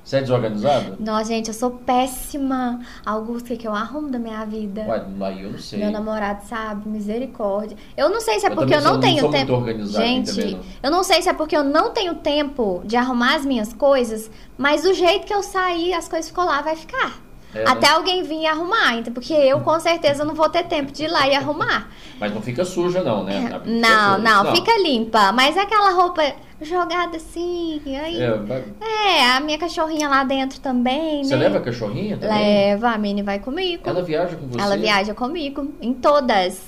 Você é desorganizado? Nossa, gente, eu sou péssima. Augusto, o que, que eu arrumo da minha vida? Ué, aí eu não sei. Meu namorado sabe, misericórdia. Eu não sei se é Eu porque eu não tenho não sou tempo. Gente, também, não. eu não sei se é porque eu não tenho tempo de arrumar as minhas coisas, mas do jeito que eu saí, as coisas ficou lá, vai ficar. É, Até né? alguém vir arrumar, então, porque eu com certeza não vou ter tempo de ir lá e arrumar. Mas não fica suja, não, né? Fica Não, suja. não, fica limpa. Mas aquela roupa jogada assim, aí. É, vai- É, a minha cachorrinha lá dentro também, Você né? leva a cachorrinha também? Leva, a Mini vai comigo. Ela viaja com você? Ela viaja comigo em todas.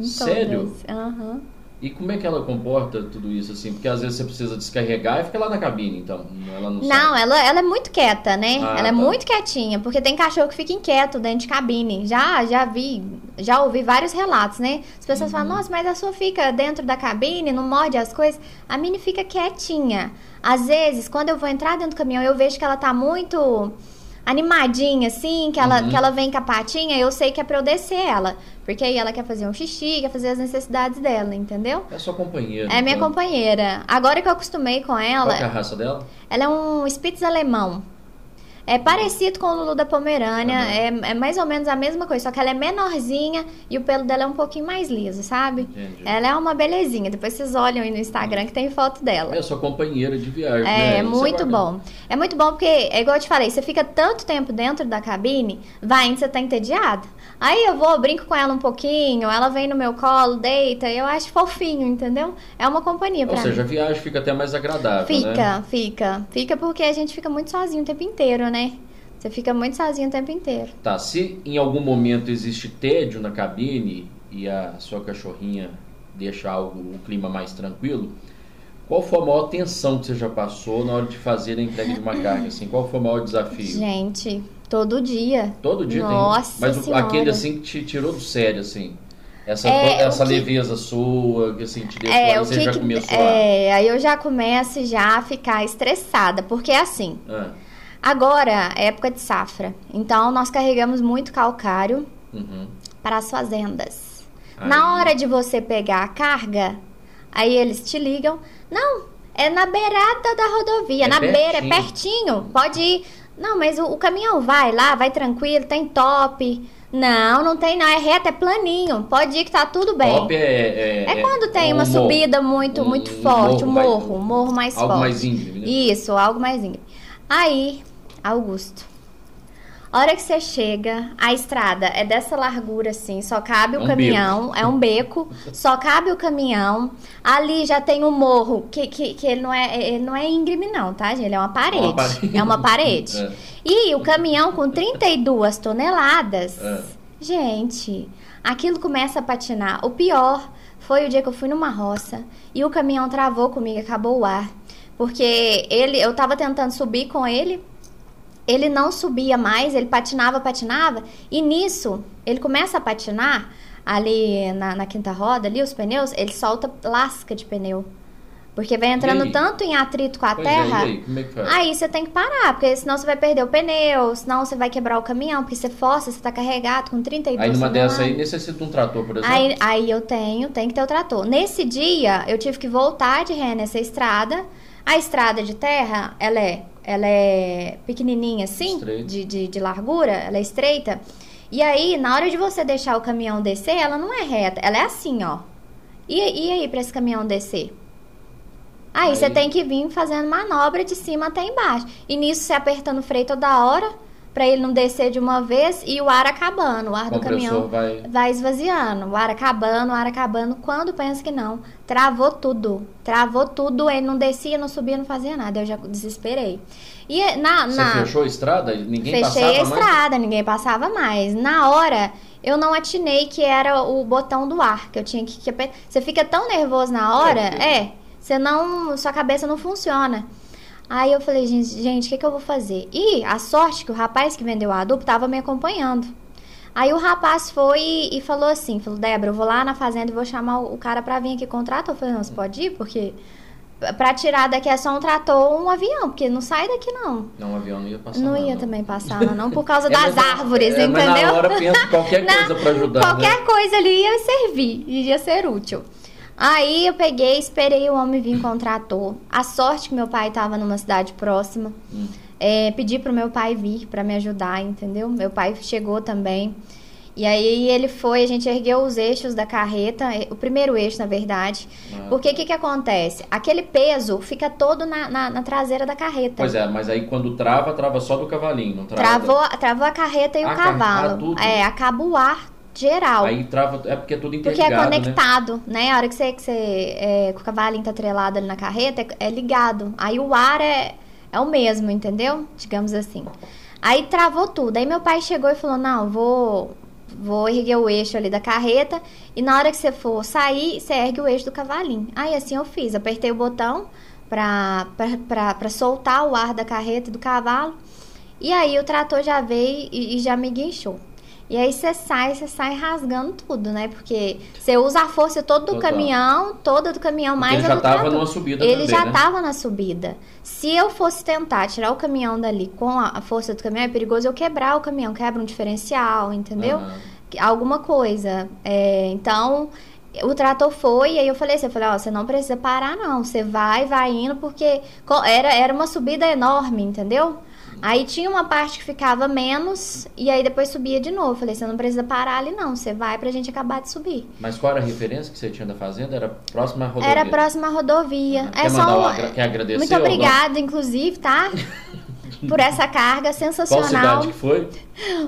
Em Sério? todas. Aham. E como é que ela comporta tudo isso, assim? Porque às vezes você precisa descarregar e fica lá na cabine, então. Ela não, Não, ela, ela é muito quieta, né? Ah, ela é tá. muito quietinha, porque tem cachorro que fica inquieto dentro de cabine. Já, já vi, já ouvi vários relatos, né? As pessoas Uhum. falam, nossa, mas a sua fica dentro da cabine, não morde as coisas. A Mini fica quietinha. Às vezes, quando eu vou entrar dentro do caminhão, eu vejo que ela tá muito animadinha, assim, que ela, Uhum. que ela vem com a patinha, eu sei que é pra eu descer ela. Porque aí ela quer fazer um xixi, quer fazer as necessidades dela, entendeu? É sua companheira. É minha então. companheira. Agora que eu acostumei com ela, Qual é a raça dela? ela é um Spitz alemão. É parecido com o Lulu da Pomerânia, Uhum. é, é mais ou menos a mesma coisa, só que ela é menorzinha e o pelo dela é um pouquinho mais liso, sabe? Entendi. Ela é uma belezinha. Depois vocês olham aí no Instagram que tem foto dela. É sua companheira de viagem, É, né? é muito bacana. bom. É muito bom porque, é igual eu te falei, você fica tanto tempo dentro da cabine, vai indo, você tá entediado. Aí eu vou, brinco com ela um pouquinho, ela vem no meu colo, deita, eu acho fofinho, entendeu? É uma companhia Ou pra seja, a viagem fica até mais agradável, Fica, né? fica. Fica porque a gente fica muito sozinho o tempo inteiro, né? Você fica muito sozinho o tempo inteiro. Tá, se em algum momento existe tédio na cabine e a sua cachorrinha deixa algo, o clima mais tranquilo, qual foi a maior tensão que você já passou na hora de fazer a entrega de uma carga? Assim, qual foi o maior desafio? Gente, todo dia. Todo dia Nossa tem. Mas Senhora. aquele assim que te tirou do sério, assim. Essa, É, essa que- leveza sua, que assim, te deixou, É, você que já que- começou é, aí eu já começo já a ficar estressada, porque é assim. Ah, Agora é época de safra, então nós carregamos muito calcário uhum. para as fazendas. Aí- Na hora de você pegar a carga, aí eles te ligam. Não, é na beirada da rodovia, É na beira, é pertinho. pertinho. Pode ir. Não, mas o, o caminhão vai lá, vai tranquilo, tem top. Não, não tem não, é reto, é planinho. Pode ir que tá tudo bem. Top é, É quando tem um uma morro. subida muito, Um- muito um forte, um morro morro, mais- um morro mais Algo forte. mais íngreme, né? Isso, algo mais íngreme. Aí, Augusto, a hora que você chega, a estrada é dessa largura assim, só cabe É o um caminhão, é um beco, só cabe o caminhão. Ali já tem um morro, que, que, que ele, não é, ele não é íngreme não, tá, gente? Ele é uma parede. parede. É uma parede. É. E o caminhão com 32 toneladas, É. gente, aquilo começa a patinar. O pior foi o dia que eu fui numa roça e o caminhão travou comigo, acabou o ar. Porque ele, eu tava tentando subir com ele ele não subia mais, ele patinava, patinava, e nisso ele começa a patinar ali na, na quinta roda, ali os pneus, ele solta lasca de pneu. Porque vai entrando tanto em atrito com a Pois é, terra. é faz? Aí você tem que parar, porque senão você vai perder o pneu, senão você vai quebrar o caminhão, porque você força, você tá carregado com 32 Aí numa dessa aí necessita um trator, por exemplo. Aí, aí eu tenho, tem que ter o trator. Nesse dia, eu tive que voltar de ré nessa estrada. A estrada de terra, ela é, ela é pequenininha assim, de, de, de largura, ela é estreita. E aí, na hora de você deixar o caminhão descer, ela não é reta, ela é assim, ó. E, e aí, pra esse caminhão descer? Aí, Aí- você tem que vir fazendo manobra de cima até embaixo. E nisso, você apertando o freio toda hora, pra ele não descer de uma vez e o ar acabando, o ar do caminhão vai. vai esvaziando, o ar acabando, o ar acabando. Quando pensa que não, travou tudo. Travou tudo, ele não descia, não subia, não fazia nada. Eu já desesperei. E na. Você na fechou a estrada? Ninguém fechei passava a mais? estrada, ninguém passava mais. Na hora, eu não atinei que era o botão do ar, que eu tinha que. Você fica tão nervoso na hora, É, é. Você não. Sua cabeça não funciona. Aí eu falei, gente, gente, o que, que eu vou fazer? E a sorte que o rapaz que vendeu a adubo tava me acompanhando. Aí o rapaz foi e, e falou assim, falou, Débora, eu vou lá na fazenda e vou chamar o, o cara pra vir aqui com o trator. Eu falei, não, você pode ir? Porque pra tirar daqui é só um trator ou um avião, porque não sai daqui não. Não, o avião não ia passar. Não lá, ia também passar lá não, por causa É, das mas- árvores, é, mas entendeu? na hora pensa qualquer Na- coisa pra ajudar, Qualquer né? coisa ali ia servir, ia ser útil. Aí eu peguei, esperei o homem vir com o trator. A sorte que meu pai estava numa cidade próxima. É, pedi pro meu pai vir para me ajudar, entendeu? Meu pai chegou também. E aí ele foi, a gente ergueu os eixos da carreta, o primeiro eixo, na verdade. Ah. Porque o que, que acontece? Aquele peso fica todo na, na- na traseira da carreta. Pois é, mas aí quando trava, trava só do cavalinho, não trava. Travou, travou a carreta e Ah, o cavalo. ah, tudo. É, acaba o ar geral. Aí trava, é porque é tudo porque interligado, é né? conectado, né? A hora que você, que você é, o cavalinho tá atrelado ali na carreta, é, é ligado. Aí o ar é, é o mesmo, entendeu? Digamos assim. Aí travou tudo. Aí meu pai chegou e falou: Não, vou, vou erguer o eixo ali da carreta. E na hora que você for sair, você ergue o eixo do cavalinho. Aí assim eu fiz. Apertei o botão pra soltar o ar da carreta e do cavalo. E aí o trator já veio e, e já me guinchou. E aí você sai, você sai rasgando tudo, né? Porque você usa a força toda do Total. caminhão, toda do caminhão, Porque mais ele já do tava trator. numa subida Ele também, já né? tava na subida. Se eu fosse tentar tirar o caminhão dali com a, força do caminhão, é perigoso eu quebrar o caminhão, quebra um diferencial, entendeu? Que- Alguma coisa. É, então, o trator foi, e aí eu falei assim, eu falei, ó, você não precisa parar, não. Você vai, vai indo, porque era, era uma subida enorme, entendeu? Aí tinha uma parte que ficava menos, e aí depois subia de novo. Falei, você não precisa parar ali, não. Você vai pra gente acabar de subir. Mas qual era a referência que você tinha da fazenda? Era próxima à rodovia? Era próxima à rodovia. Uhum. É Quer só um- agra- quer agradecer Muito obrigada, inclusive, tá? Por essa carga Qual sensacional. cidade que foi?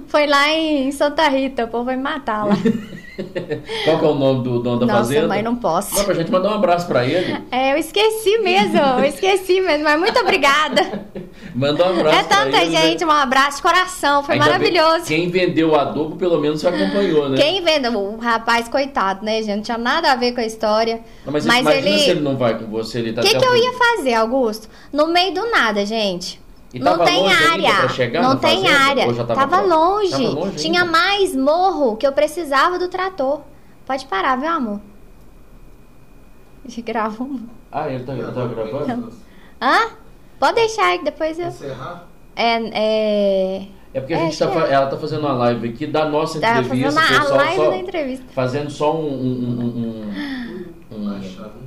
Foi lá em Santa Rita, o povo vai me matar lá. Qual que é o nome do dono da Nossa, fazenda? mãe, não posso. Não, pra gente mandar um abraço pra ele. É, eu esqueci mesmo, eu esqueci mesmo, mas muito obrigada. Manda um abraço É pra tanta ele, né? gente, um abraço de coração, foi Ainda bem- maravilhoso. Quem vendeu o adubo, pelo menos, você acompanhou, né? Quem vendeu? O rapaz, coitado, né, gente? Não tinha nada a ver com a história. Não, mas, mas ele- se ele não vai com você, ele tá O que, que eu ia fazer, Augusto? No meio do nada, gente. E não tava tem longe ainda área. pra chegar não tem fazenda? área. Tava tava, longe. Tava longe Tinha ainda? mais morro que eu precisava do trator. Pode parar, viu, amor? Grava um. Ah, ele tá, ele tá gravando? Hã? Pode deixar aí que depois eu. Encerrar? É. é... É porque a É, gente tá, fa- ela tá fazendo uma live aqui da nossa Tá entrevista. fazendo a pessoal live só- da entrevista. Fazendo só um, um, um- um-?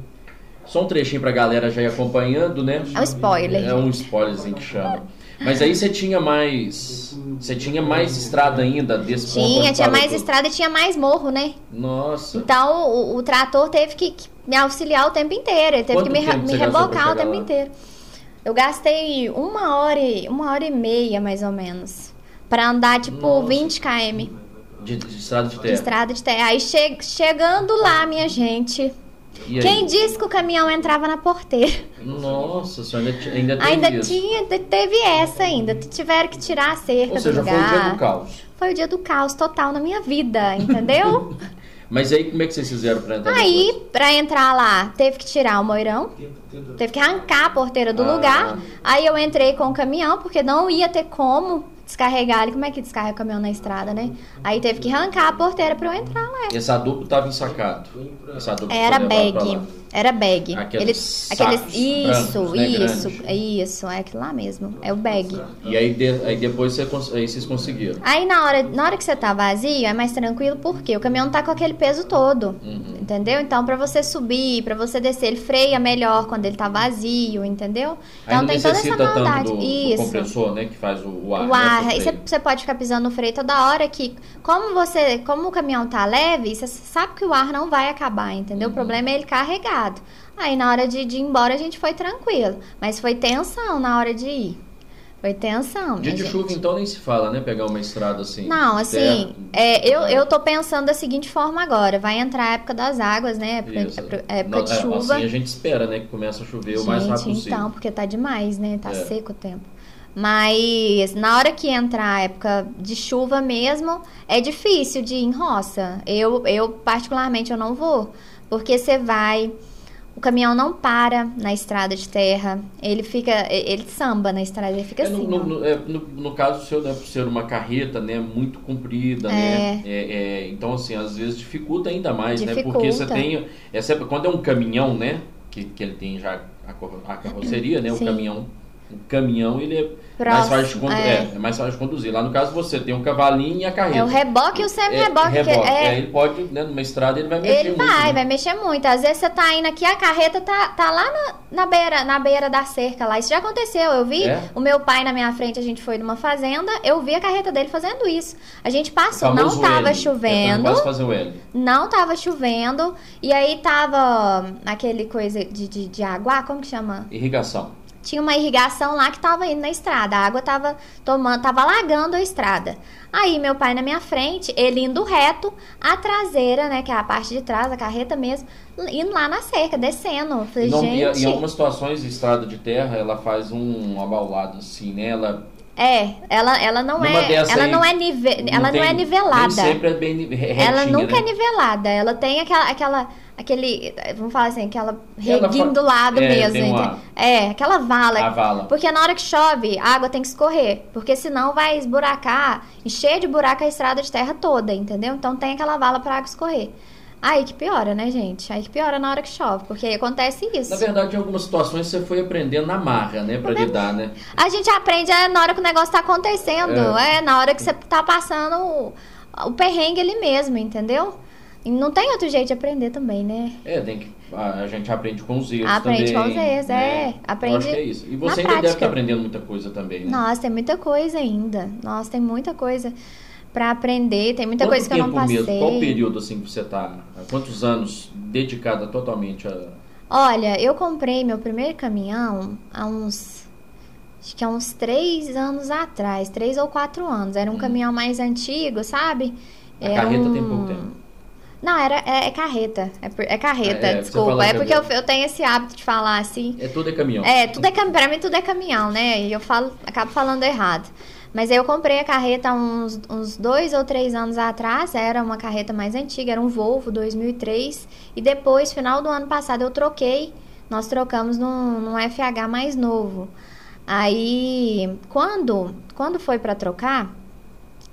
Só um trechinho pra galera já ir acompanhando, né? É um spoiler. É um spoilerzinho que chama. Mas aí você tinha mais. Você tinha mais estrada ainda desse ponto. Tinha, tinha mais estrada e tinha mais morro, né? Nossa. Então o, o trator teve que, me auxiliar o tempo inteiro. Ele teve Quanto que me, me rebocar o tempo lá? inteiro. Eu gastei uma hora, e, uma hora e meia, mais ou menos. Pra andar, tipo, Nossa. 20 km De, de estrada de de terra. estrada de terra. Aí che- chegando lá, minha gente. E aí? Quem disse que o caminhão entrava na porteira? Nossa senhora, ainda, teve Ainda isso. tinha, te- teve essa ainda. Tiveram que tirar a cerca Ou seja, do foi o lugar. dia do caos. Foi o dia do caos total na minha vida, entendeu? Mas aí como é que vocês fizeram pra entrar Aí, depois? pra entrar lá, teve que tirar o moirão, teve que arrancar a porteira do Ah. lugar. Aí eu entrei com o caminhão, porque não ia ter como descarregar ele. Como é que descarrega o caminhão na estrada, né? Aí teve que arrancar a porteira pra eu entrar lá. Esse adubo tava ensacado. Esse adubo Era bag. Era bag. Aqueles Ele- sacos isso, brancos, né, isso, grandes. isso. É aquilo lá mesmo. É o bag. E aí, de- aí depois você aí vocês conseguiram. Aí na hora, na hora que você tá vazio, é mais tranquilo porque o caminhão tá com aquele peso todo. Uhum. Entendeu? Então, pra você subir, pra você descer, ele freia melhor quando ele tá vazio, entendeu? Aí Então não tem toda essa necessita tanto maldade. do, do Isso. compressor, né? Que faz o, o ar. O né, ar, pro aí você, pode ficar pisando no freio toda hora que, como você, como o caminhão tá leve, você sabe que o ar não vai acabar, entendeu? Uhum. O problema é ele carregado. Aí na hora de, de ir embora a gente foi tranquilo, mas foi tensão na hora de ir. Foi tensão, Dia de gente. chuva, então, nem se fala, né? Pegar uma estrada assim. Não, assim, é, eu, eu tô pensando da seguinte forma agora. Vai entrar a época das águas, né? Época, Isso. época- Não, de é, chuva. Assim a gente espera, né? Que comece a chover o mais rápido Gente, possível. então, porque tá demais, né? Tá É. seco o tempo. Mas na hora que entrar a época de chuva mesmo, é difícil de ir em roça. Eu, eu particularmente, eu não vou. Porque você vai, o caminhão não para na estrada de terra. Ele fica, ele samba na estrada, ele fica É, no, assim, no, no- é, no- no caso seu, né, por ser uma carreta, né, muito comprida, né, é, é, então assim, às vezes dificulta ainda mais, né, porque você Dificulta. tem, é sempre, quando é um caminhão, né, que, que ele tem já a, a carroceria, né, o Sim. caminhão, o caminhão ele é Próximo, mais fácil de condu- é. é, é mais fácil de conduzir. Lá no caso você tem um cavalinho e a carreta. É o reboque e o semi-reboque. que reboque. é- É, ele pode, né, numa estrada ele vai mexer Ele muito. vai, né? vai mexer muito. Às vezes você tá indo aqui, a carreta tá, tá lá na, na beira, na beira da cerca lá. Isso já aconteceu. Eu vi É? o meu pai na minha frente, a gente foi numa fazenda, eu vi a carreta dele fazendo isso. A gente passou, não tava L. chovendo. É, quase fazer o L. Não tava chovendo. E aí tava aquele coisa de, de, de água, como que chama? Irrigação. Tinha uma irrigação lá que tava indo na estrada. A água tava tomando, tava alagando a estrada. Aí meu pai na minha frente, ele indo reto, a traseira, né, que é a parte de trás, a carreta mesmo, indo lá na cerca, descendo. Falei, Não, e, gente, em algumas situações, estrada de terra, ela faz um abaulado assim, né? Ela é, ela, ela não Numa é, ela aí, não é nive, ela tem- não é nivelada. Sempre é bem retinha, ela nunca né? é nivelada. Ela tem aquela, aquela, aquele, vamos falar assim, aquela Ela reguinho do lado é, mesmo. uma-? É, aquela vala. Vala. Porque na hora que chove, a água tem que escorrer. Porque senão vai esburacar, encher de buraco a estrada de terra toda, entendeu? Então tem aquela vala pra água escorrer. Aí que piora, né, gente? Aí que piora na hora que chove, porque aí acontece isso. Na verdade, em algumas situações você foi aprendendo na marra, né? Pra lidar, né? A gente aprende é, na hora que o negócio tá acontecendo. É, na hora que você tá passando o, o perrengue ali mesmo, entendeu? E não tem outro jeito de aprender também, né? É, tem que, a, a gente aprende com os erros Aprende também. com os erros, né? é. Aprende Eu acho que é isso. E você ainda deve prática. estar aprendendo muita coisa também, né? Nossa, tem muita coisa ainda. Nossa, tem muita coisa pra aprender. Tem muita Quanto coisa que eu não passei. mesmo? Qual período assim que você tá? Há quantos anos dedicada totalmente a. Olha, eu comprei meu primeiro caminhão há uns. Acho que há uns três anos atrás, três ou quatro anos. Era um Hum. caminhão mais antigo, sabe? A Era carreta um... tem pouco tempo. Não, era, é, é carreta. É, é carreta, É, é, desculpa. É que porque é eu, eu tenho esse hábito de falar assim. É tudo é caminhão. É, tudo é caminhão. Pra mim tudo é caminhão, né? E eu falo, acabo falando errado. Mas aí eu comprei a carreta há uns, uns dois ou três anos atrás. Era uma carreta mais antiga, era um Volvo 2003. E depois, final do ano passado, eu troquei. Nós trocamos num, num FH mais novo. Aí, quando, quando foi pra trocar,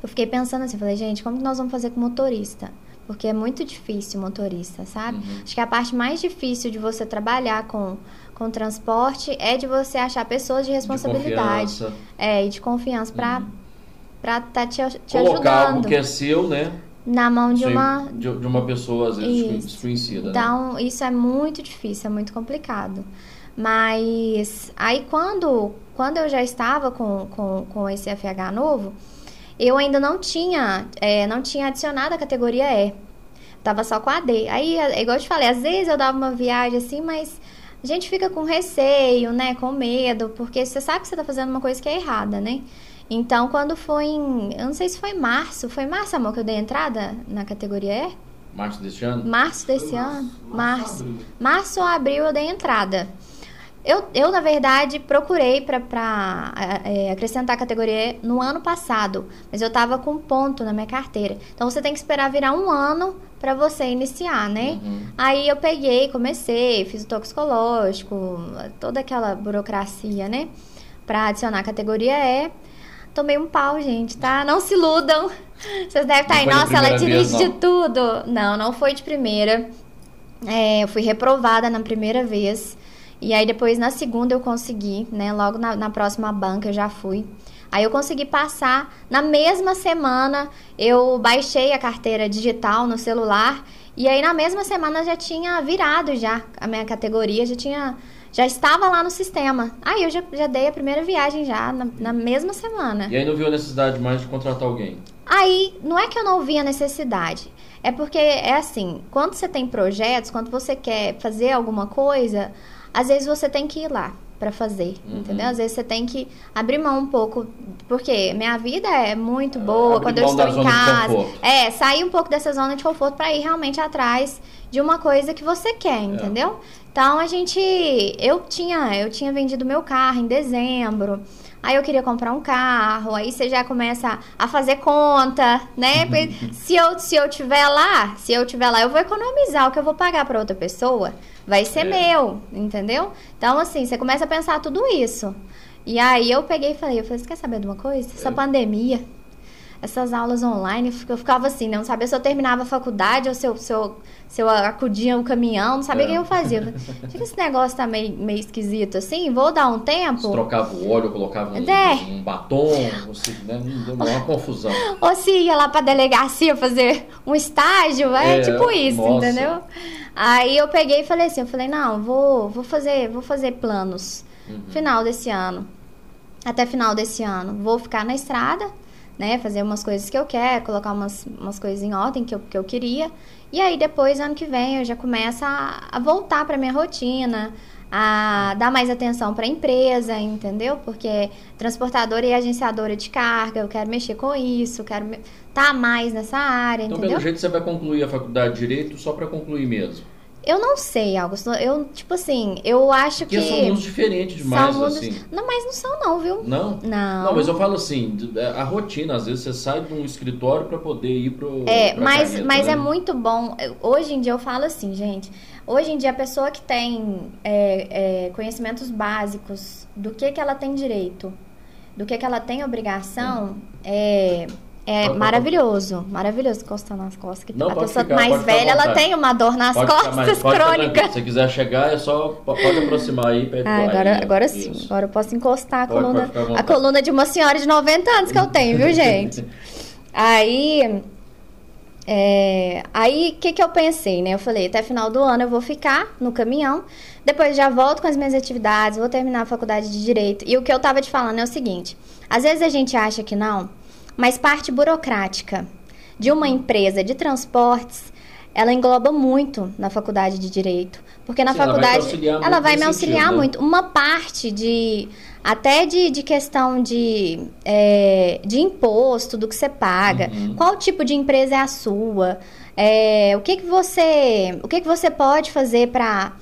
eu fiquei pensando assim, falei, gente, como que nós vamos fazer com motorista? Porque é muito difícil motorista, sabe? Uhum. Acho que a parte mais difícil de você trabalhar com, com transporte é de você achar pessoas de responsabilidade. De é, e de confiança pra, Uhum. pra tá te, te Colocar algo ajudando que é seu, né? na mão de uma. de, de uma pessoa, às vezes, desconhecida. né? Então, isso é muito difícil, é muito complicado. Mas aí quando, quando eu já estava com, com, com esse FH novo, eu ainda não tinha, é, não tinha adicionado a categoria E. Tava só com a D. Aí, é igual eu te falei, às vezes eu dava uma viagem assim, mas a gente fica com receio, né? Com medo, porque você sabe que você tá fazendo uma coisa que é errada, né? Então, quando foi em. Eu não sei se foi março. Foi março, amor, que eu dei entrada na categoria E? Março deste ano? Março desse ano? Março. Março ou abril eu dei entrada. Eu, eu, na verdade, procurei para é, acrescentar a categoria no ano passado, mas eu estava com ponto na minha carteira. Então você tem que esperar virar um ano para você iniciar, né? Uhum. Aí eu peguei, comecei, fiz o toxicológico, toda aquela burocracia, né? Para adicionar a categoria E. Tomei um pau, gente, tá? Não se iludam. Vocês devem estar aí, nossa, ela dirige de tudo. Não, não foi de primeira. É, eu fui reprovada na primeira vez. E aí depois na segunda eu consegui, né? Logo na, na próxima banca eu já fui. Aí eu consegui passar. Na mesma semana eu baixei a carteira digital no celular. E aí na mesma semana já tinha virado já a minha categoria, já tinha. Já estava lá no sistema. Aí eu já, já dei a primeira viagem já na, na mesma semana. E aí não viu a necessidade mais de contratar alguém? Aí, não é que eu não vi a necessidade. É porque é assim, quando você tem projetos, quando você quer fazer alguma coisa, às vezes você tem que ir lá para fazer, uhum. entendeu? Às vezes você tem que abrir mão um pouco, porque minha vida é muito é, boa quando eu estou em casa. É, sair um pouco dessa zona de conforto para ir realmente atrás de uma coisa que você quer, é. entendeu? É. Então a gente, eu tinha, eu tinha vendido meu carro em dezembro. Aí eu queria comprar um carro, aí você já começa a fazer conta, né? se eu se eu tiver lá, se eu tiver lá, eu vou economizar o que eu vou pagar para outra pessoa vai ser é. meu, entendeu? Então, assim, você começa a pensar tudo isso. E aí eu peguei e falei, eu falei, você quer saber de uma coisa? Essa é. pandemia, essas aulas online, eu ficava assim, né? não sabia se eu terminava a faculdade ou se eu, se eu, se eu acudia o caminhão, não sabia o é. que eu fazia. Fica esse negócio tá meio, meio esquisito assim, vou dar um tempo. Você trocava o óleo, colocava um, é. um batom, se, né? uma confusão. Ou se ia lá pra delegacia fazer um estágio, é, é tipo isso, nossa. entendeu? Aí eu peguei e falei assim, eu falei, não, vou, vou fazer, vou fazer planos. Uhum. Final desse ano. Até final desse ano. Vou ficar na estrada, né? Fazer umas coisas que eu quero, colocar umas, umas coisas em ordem que eu, que eu queria. E aí depois, ano que vem, eu já começo a, a voltar para minha rotina, a dar mais atenção para a empresa, entendeu? Porque transportadora e agenciadora de carga, eu quero mexer com isso, quero tá mais nessa área, então, entendeu? pelo jeito você vai concluir a faculdade de Direito só para concluir mesmo. Eu não sei, Augusto. Eu, tipo assim, eu acho que. Porque são mundos diferentes demais, mundos... assim. Não, mas não são, não, viu? Não? Não. Não, mas eu falo assim, é, a rotina, às vezes você sai de um escritório para poder ir pro. É, mas, caneta, mas né? é muito bom. Hoje em dia eu falo assim, gente. Hoje em dia a pessoa que tem é, é, conhecimentos básicos do que, que ela tem direito, do que, que ela tem obrigação, hum. é é pode, maravilhoso, pode. maravilhoso encostar nas costas. Que não, a pessoa ficar, mais velha, ela tem uma dor nas pode costas crônica. Se quiser chegar, é só pode aproximar aí. Ah, agora, aí, agora sim, agora eu posso encostar a coluna, a coluna de uma senhora de 90 anos que eu tenho, viu, gente? aí, é, aí o que, que eu pensei, né? Eu falei, até final do ano eu vou ficar no caminhão, depois já volto com as minhas atividades, vou terminar a faculdade de Direito. E o que eu tava te falando é o seguinte, às vezes a gente acha que não, mas parte burocrática de uma empresa de transportes, ela engloba muito na faculdade de direito, porque na Sim, faculdade ela vai, ela vai me auxiliar sentido, né? muito. Uma parte de até de, de questão de, é, de imposto do que você paga, uhum. qual tipo de empresa é a sua, é, o que que você o que que você pode fazer para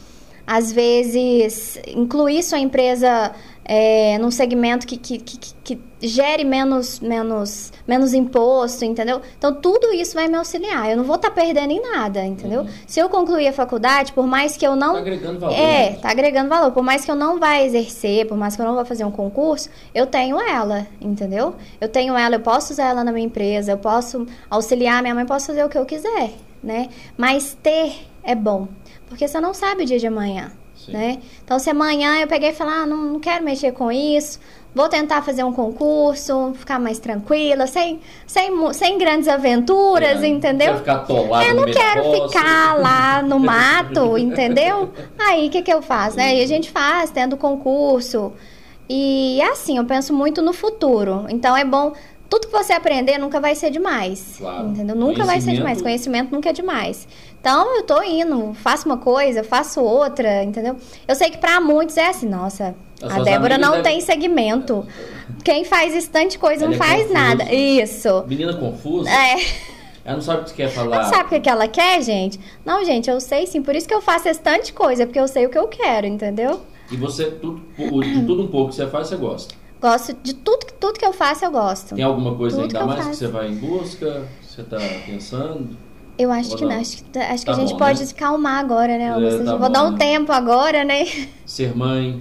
às vezes incluir sua empresa é, num segmento que, que, que, que, gere menos, menos, menos imposto, entendeu? Então, tudo isso vai me auxiliar. Eu não vou estar tá perdendo em nada, entendeu? Uhum. Se eu concluir a faculdade, por mais que eu não... Está agregando valor. É, está agregando valor. Por mais que eu não vá exercer, por mais que eu não vá fazer um concurso, eu tenho ela, entendeu? Eu tenho ela, eu posso usar ela na minha empresa, eu posso auxiliar minha mãe, posso fazer o que eu quiser, né? Mas ter é bom, porque você não sabe o dia de amanhã né? Então, se amanhã eu peguei e falar, ah, não, não quero mexer com isso, vou tentar fazer um concurso, ficar mais tranquila, sem, sem, sem grandes aventuras, é, entendeu? Não ficar eu não quero ficar lá no mato, entendeu? Aí, o que, que eu faço, né? E a gente faz, tendo concurso. E assim, eu penso muito no futuro. Então, é bom tudo que você aprender nunca vai ser demais. Claro. Entendeu? Nunca vai ser demais. Conhecimento nunca é demais. Então, eu tô indo, faço uma coisa, faço outra, entendeu? Eu sei que para muitos é assim, nossa, As a Débora não deve... tem segmento. Quem faz estante coisa ela não é faz confuso. nada. Isso. Menina confusa? É. Ela não sabe o que quer falar. Ela não sabe o que ela quer, gente? Não, gente, eu sei sim. Por isso que eu faço de coisa, porque eu sei o que eu quero, entendeu? E você, tudo, de tudo um pouco que você faz, você gosta? Gosto de tudo, tudo que eu faço, eu gosto. Tem alguma coisa Tudo ainda que mais que faço. você vai em busca? Você tá pensando? Eu acho Ou que não? não. Acho que, acho que Tá a gente bom, pode né? se calmar agora, né, É, Augusto? tá Vou dar bom, um né? tempo agora, né? Ser mãe?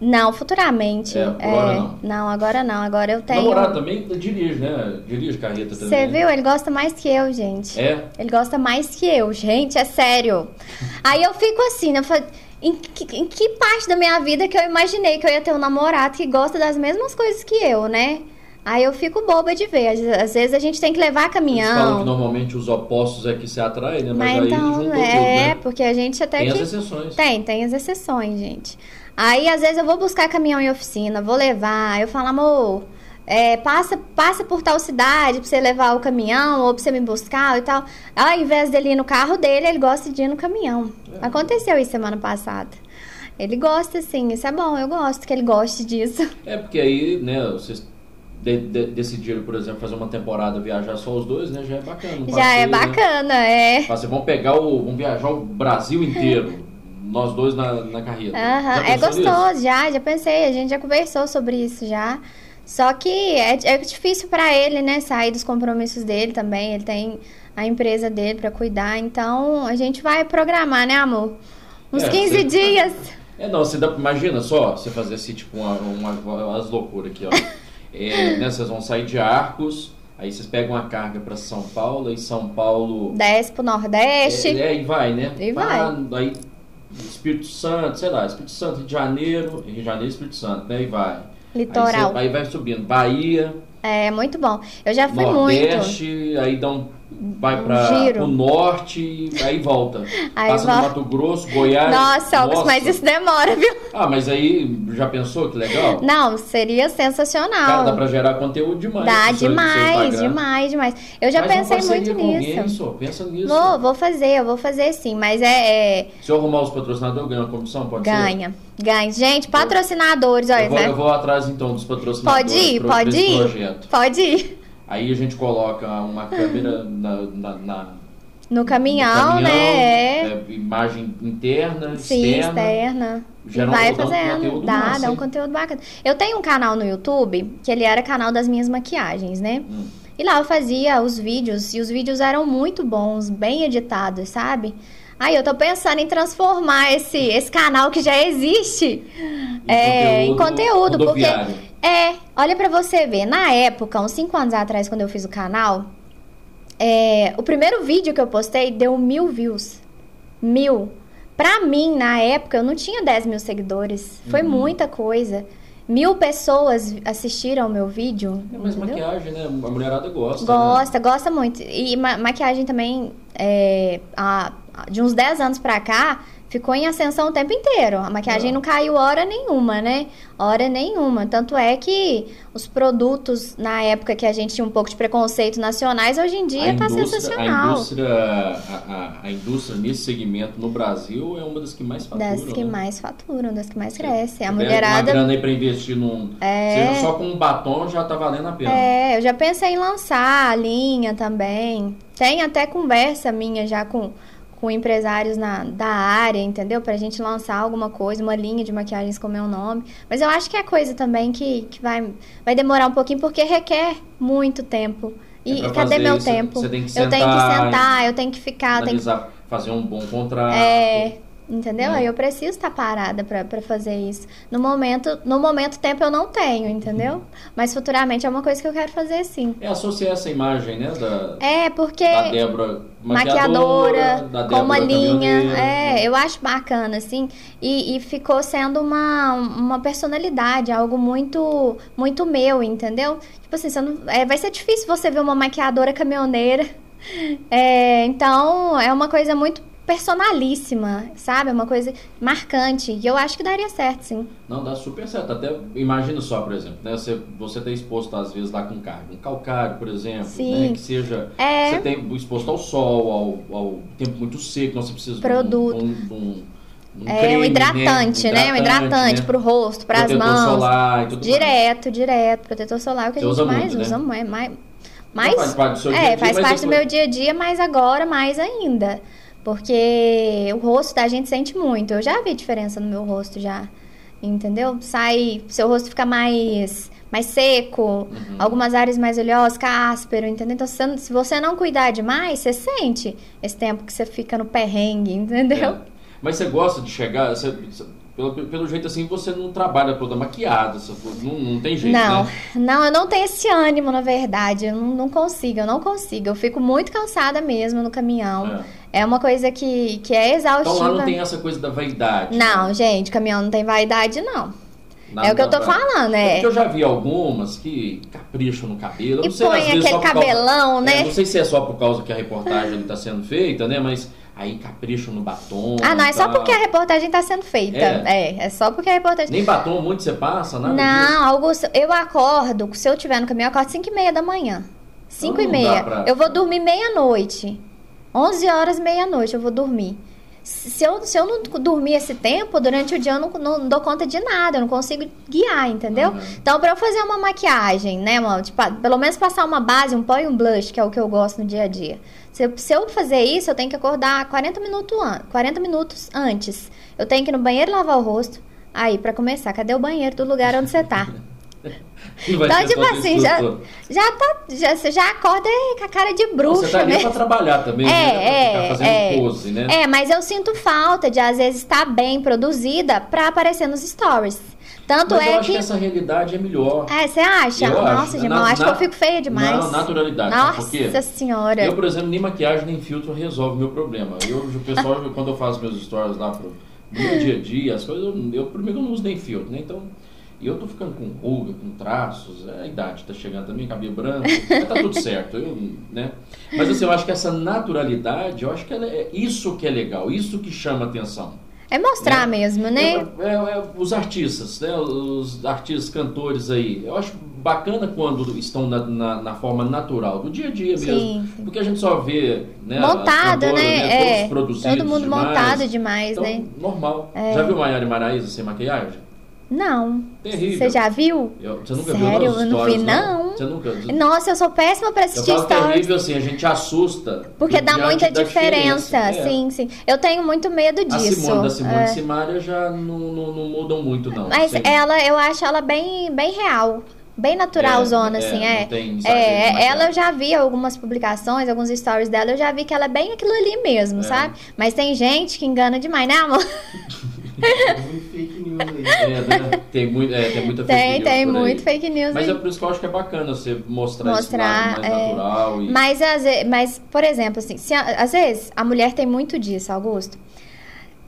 Não, futuramente. É, por hora não. agora não. Agora eu tenho. Namorado também dirige, né? Dirige carreta também. Você viu? Ele gosta mais que eu, gente. É? Ele gosta mais que eu, gente, é sério. Aí eu fico assim, né? eu falo, Em que, em que parte da minha vida que eu imaginei que eu ia ter um namorado que gosta das mesmas coisas que eu, né? Aí eu fico boba de ver. Às, às vezes a gente tem que levar Eles falam que caminhão. normalmente os opostos é que se atraem, né? Mas, Mas aí então, é, tudo, né? porque a gente até Tem que. as exceções. Tem, tem as exceções, gente. Aí, às vezes, eu vou buscar caminhão em oficina, vou levar, eu falo, amor, é, passa, passa por tal cidade pra você levar o caminhão ou pra você me buscar e tal. Ao invés dele ir no carro dele, ele gosta de ir no caminhão. É. Aconteceu isso semana passada. Ele gosta, sim, isso é bom, eu gosto que ele goste disso. É porque aí, né, vocês de- de- decidiram, por exemplo, fazer uma temporada viajar só os dois, né? Já é bacana. Já é passeio, né? bacana, é. Fala assim, vamos pegar o. Vamos viajar o Brasil inteiro. Nós dois na, na Já é pensou nisso? gostoso, já, já pensei, a gente já conversou sobre isso já. Só que é, é difícil pra ele, né, sair dos compromissos dele também. Ele tem a empresa dele pra cuidar, então a gente vai programar, né, amor? Uns É, 15 você- dias. É, não, você dá, imagina só, você fazer assim, tipo, uma, uma, umas loucuras aqui, ó. É, né, vocês vão sair de Arcos, aí vocês pegam a carga pra São Paulo, aí São Paulo. Desce pro Nordeste. É, é, e vai, né? E Pá, Aí Espírito Santo, sei lá, Espírito Santo, Rio de Janeiro, Rio de Janeiro Espírito Santo, né? E vai. Litoral. Aí, você- aí vai subindo. Bahia, É muito bom. Eu já fui muito. Nordeste, aí dá um. Vai para o norte, aí volta. Aí Passa vai- no Mato Grosso, Goiás. Nossa, Augusto, mas isso demora, viu? Ah, mas aí já pensou que legal? Não, seria Cara, dá sensacional. pra gerar conteúdo demais. Dá demais, demais, demais. Eu já uma pensei muito com nisso. Alguém, só, pensa nisso. Vou, vou fazer, eu vou fazer sim, mas é- é Se eu arrumar os patrocinadores, ganha uma comissão? Pode ser? Ganha, ganha. Gente, patrocinadores, olha, Eu vou, né? eu vou atrás então dos patrocinadores. Pode ir, pode ir. projeto. Pode ir. Aí a gente coloca uma câmera na, na- na- No no caminhão, né? É. imagem interna, Sim, externa. externa. Um- vai um fazendo. conteúdo dá, massa, dá um conteúdo bacana. Eu tenho um canal no YouTube, que ele era canal das minhas maquiagens, né? Hum. E lá eu fazia os vídeos, e os vídeos eram muito bons, bem editados, sabe? Aí eu tô pensando em transformar esse, esse canal que já existe é, em conteúdo, porque. É, olha pra você ver, na época, uns 5 anos atrás, quando eu fiz o canal, é, o primeiro vídeo que eu postei deu mil views. Mil. Pra mim, na época, eu não tinha 10 mil seguidores. Foi Uhum. muita coisa. Mil pessoas assistiram o meu vídeo. É, mas entendeu? maquiagem, né? A mulherada gosta. né? Gosta, gosta muito. E ma- maquiagem também, é, a- de uns 10 anos pra cá, ficou em ascensão o tempo inteiro. A maquiagem Ah. não caiu hora nenhuma, né? Hora nenhuma. Tanto é que os produtos, na época que a gente tinha um pouco de preconceito nacionais, hoje em dia tá indústria, sensacional. A indústria, a, a- a indústria nesse segmento no Brasil é uma das que mais faturam. Das que né? mais faturam, das que mais crescem. A tiver Uma mulherada. grana aí pra investir num. É. Seja só com um batom já tá valendo a pena. É, eu já pensei em lançar a linha também. Tem até conversa minha já com, com empresários na, da área, entendeu? Pra gente lançar alguma coisa, uma linha de maquiagens com meu nome. Mas eu acho que é coisa também que, que vai, vai demorar um pouquinho, porque requer muito tempo. E É cadê meu isso, tempo? você tem que eu tenho que sentar, sentar, eu tenho que ficar, eu tenho que Analisar, fazer um bom contrato. é, entendeu? Né? Aí eu preciso estar parada pra, pra fazer isso. No momento, no momento tempo eu não tenho, entendeu? Mas futuramente é uma coisa que eu quero fazer sim. É associar essa imagem, né? Da, É, porque da Débora maquiadora, maquiadora, da com uma linha. É, eu acho bacana, assim. E, e ficou sendo uma, uma personalidade, algo muito muito meu, entendeu? Tipo assim, você não, é, vai ser difícil você ver uma maquiadora caminhoneira. É, então, é uma coisa muito personalíssima, sabe? É uma coisa marcante. E eu acho que daria certo, sim. Não, dá super certo. Até imagina só, por exemplo, né? Você, você tá exposto às vezes lá com carga. Um calcário, por exemplo, Sim. né? Que seja. É. Você tem exposto ao sol, ao, ao tempo muito seco, então você precisa Produto. de um, um, de um É creme, um hidratante, né? Um hidratante né? pro rosto, pras Protetor mãos. solar e tudo mais. Direto, direto. Protetor solar é o que Você a gente usa mais muito, né? usa. Mais, mais, Não faz parte do seu dia a é, dia, faz mas parte do meu dia a dia, mas agora mais ainda. Porque o rosto da gente sente muito. Eu já vi diferença no meu rosto já. Entendeu? Sai, seu rosto fica mais mais seco, uhum. algumas áreas mais oleosas, áspero, entendeu? Então, se, você não cuidar demais, você sente esse tempo que você fica no perrengue, entendeu? É. Mas você gosta de chegar, você, pelo, pelo jeito assim, você não trabalha toda maquiada, não, não tem jeito, Não, né? não, eu não tenho esse ânimo, na verdade. Eu não, não consigo, eu não consigo. Eu fico muito cansada mesmo no caminhão. É, é uma coisa que, que é exaustiva. Então lá não tem essa coisa da vaidade. Não, né? gente, caminhão não tem vaidade, não. Nada é o que eu tô falando, é. Porque eu já vi algumas que capricham no cabelo. E põe aquele cabelão, causa, né? É, não sei se é só por causa que a reportagem está sendo feita, né? Mas aí capricham no batom. Ah, não, é só porque a reportagem está sendo feita. É. é, é só porque a reportagem. Nem batom muito você passa, nada Não, disso. Augusto, eu acordo, se eu tiver no caminho, eu acordo 5 e meia da manhã. 5 então, e meia. Pra... Eu vou dormir meia-noite. 11 horas, meia-noite eu vou dormir se eu, se eu não dormir esse tempo, durante o dia eu não, não dou conta de nada, eu não consigo guiar, entendeu? Uhum. Então, pra eu fazer uma maquiagem, né, mano? Tipo, pelo menos passar uma base, um pó e um blush, que é o que eu gosto no dia a dia. Se, se eu fazer isso, eu tenho que acordar 40 minutos, an 40 minutos antes. Eu tenho que ir no banheiro lavar o rosto. Aí, para começar, cadê o banheiro do lugar onde você tá? então, tipo assim, já, já, tá, já, você já acorda com a cara de bruxa. Você tá ali né? pra trabalhar também, é, né? É, fazendo é, pose, né? É, mas eu sinto falta de, às vezes, estar bem produzida pra aparecer nos stories. Tanto mas é eu acho que... que essa realidade é melhor. É, você acha? Eu Nossa, acho. Jamal, acho na... que eu fico feia demais. Não, naturalidade. Nossa senhora. Eu, por exemplo, nem maquiagem nem filtro resolve o meu problema. Eu, o pessoal, quando eu faço meus stories lá pro meu dia a dia, as coisas, eu, eu primeiro não uso nem filtro, né? Então e eu tô ficando com ruga, com traços, é a idade tá chegando também, cabelo branco, tá tudo certo, eu, né? Mas assim, eu acho que essa naturalidade, eu acho que é isso que é legal, isso que chama atenção. É mostrar né? mesmo, né? É, é, é, os artistas, né? Os artistas, cantores aí. Eu acho bacana quando estão na, na, na forma natural, do dia a dia mesmo. Sim, sim. Porque a gente só vê, né? Montado, né? né? É, Todo mundo demais. montado demais, então, né? Normal. É. Já viu Maiara e Maraísa sem maquiagem? Não. Terrível. Você já viu? Eu, você nunca Sério? viu eu não vi, não. Você nunca Nossa, eu sou péssima pra assistir eu stories. terrível, assim, a gente assusta. Porque dá muita diferença. diferença. É. Sim, sim. Eu tenho muito medo disso. A Simone, da Simone é. e Simária já não, não, não, mudam muito, não. Mas ela, eu acho ela bem, bem real. Bem natural, é, zona, assim, é. é, ela eu já vi algumas publicações, alguns stories dela, eu já vi que ela é bem aquilo ali mesmo, é. sabe? Mas tem gente que engana demais, né, amor? fake news aí. É, né? tem, muito, é, tem muita fake tem, news. Tem, muito fake news. Mas aí. é por isso que eu acho que é bacana você mostrar, mostrar isso mais é... natural. E... Mas, mas, por exemplo, assim, se, às vezes a mulher tem muito disso, Augusto.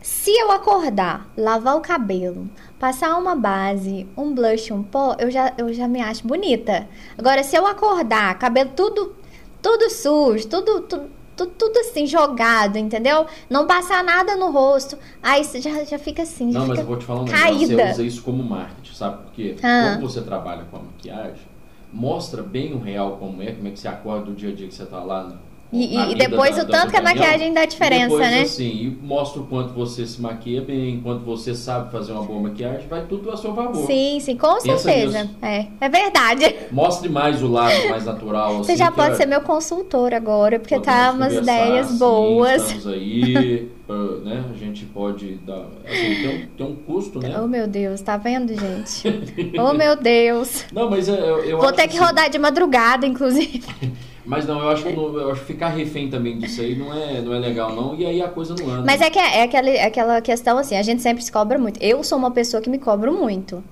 Se eu acordar, lavar o cabelo, passar uma base, um blush, um pó, eu já, eu já me acho bonita. Agora, se eu acordar, cabelo tudo, tudo sujo, tudo, tudo tudo, tudo assim, jogado, entendeu? Não passar nada no rosto. Aí você já, já fica assim. Não, mas eu vou te falar um negócio. Você usa isso como marketing, sabe? Porque ah. quando você trabalha com a maquiagem, mostra bem o real como é, como é que você acorda o dia a dia que você tá lá e, e depois da, o tanto que a maquiagem dá diferença, depois, né? assim, e mostra o quanto você se maquia bem, quanto você sabe fazer uma boa maquiagem, vai tudo a seu favor. Sim, sim, com Pensa certeza. É, é verdade. Mostre mais o lado mais natural. Você assim, já pode ser meu consultor agora, porque tá umas ideias assim, boas. Estamos aí, né? A gente pode dar. Assim, tem, um, tem um custo, né? Oh, meu Deus, tá vendo, gente? oh, meu Deus. Não, mas é, eu, eu Vou ter que assim, rodar de madrugada, inclusive. Mas não, eu acho que não, eu acho que ficar refém também disso aí não é, não é legal, não. E aí a coisa não anda. Mas é que é, é aquela, é aquela questão assim, a gente sempre se cobra muito. Eu sou uma pessoa que me cobro muito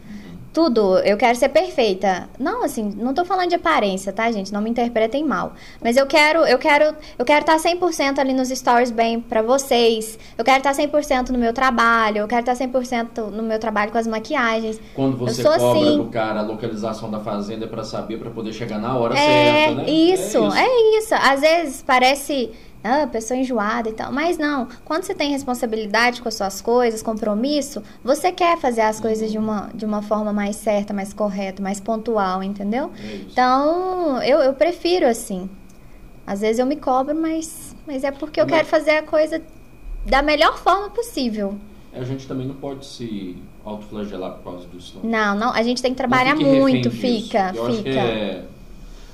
tudo, eu quero ser perfeita. Não, assim, não tô falando de aparência, tá, gente? Não me interpretem mal. Mas eu quero, eu quero, eu quero estar 100% ali nos stories bem para vocês. Eu quero estar 100% no meu trabalho, eu quero estar 100% no meu trabalho com as maquiagens. Quando você cobra assim... do cara a localização da fazenda é para saber para poder chegar na hora é, certa, né? Isso, é isso, é isso. Às vezes parece ah, pessoa enjoada e tal. Mas não, quando você tem responsabilidade com as suas coisas, compromisso, você quer fazer as coisas de uma, de uma forma mais certa, mais correta, mais pontual, entendeu? É então, eu, eu prefiro assim. Às vezes eu me cobro, mas, mas é porque eu quero fazer a coisa da melhor forma possível. A gente também não pode se autoflagelar por causa disso. Não, não, não a gente tem que trabalhar muito, fica, fica.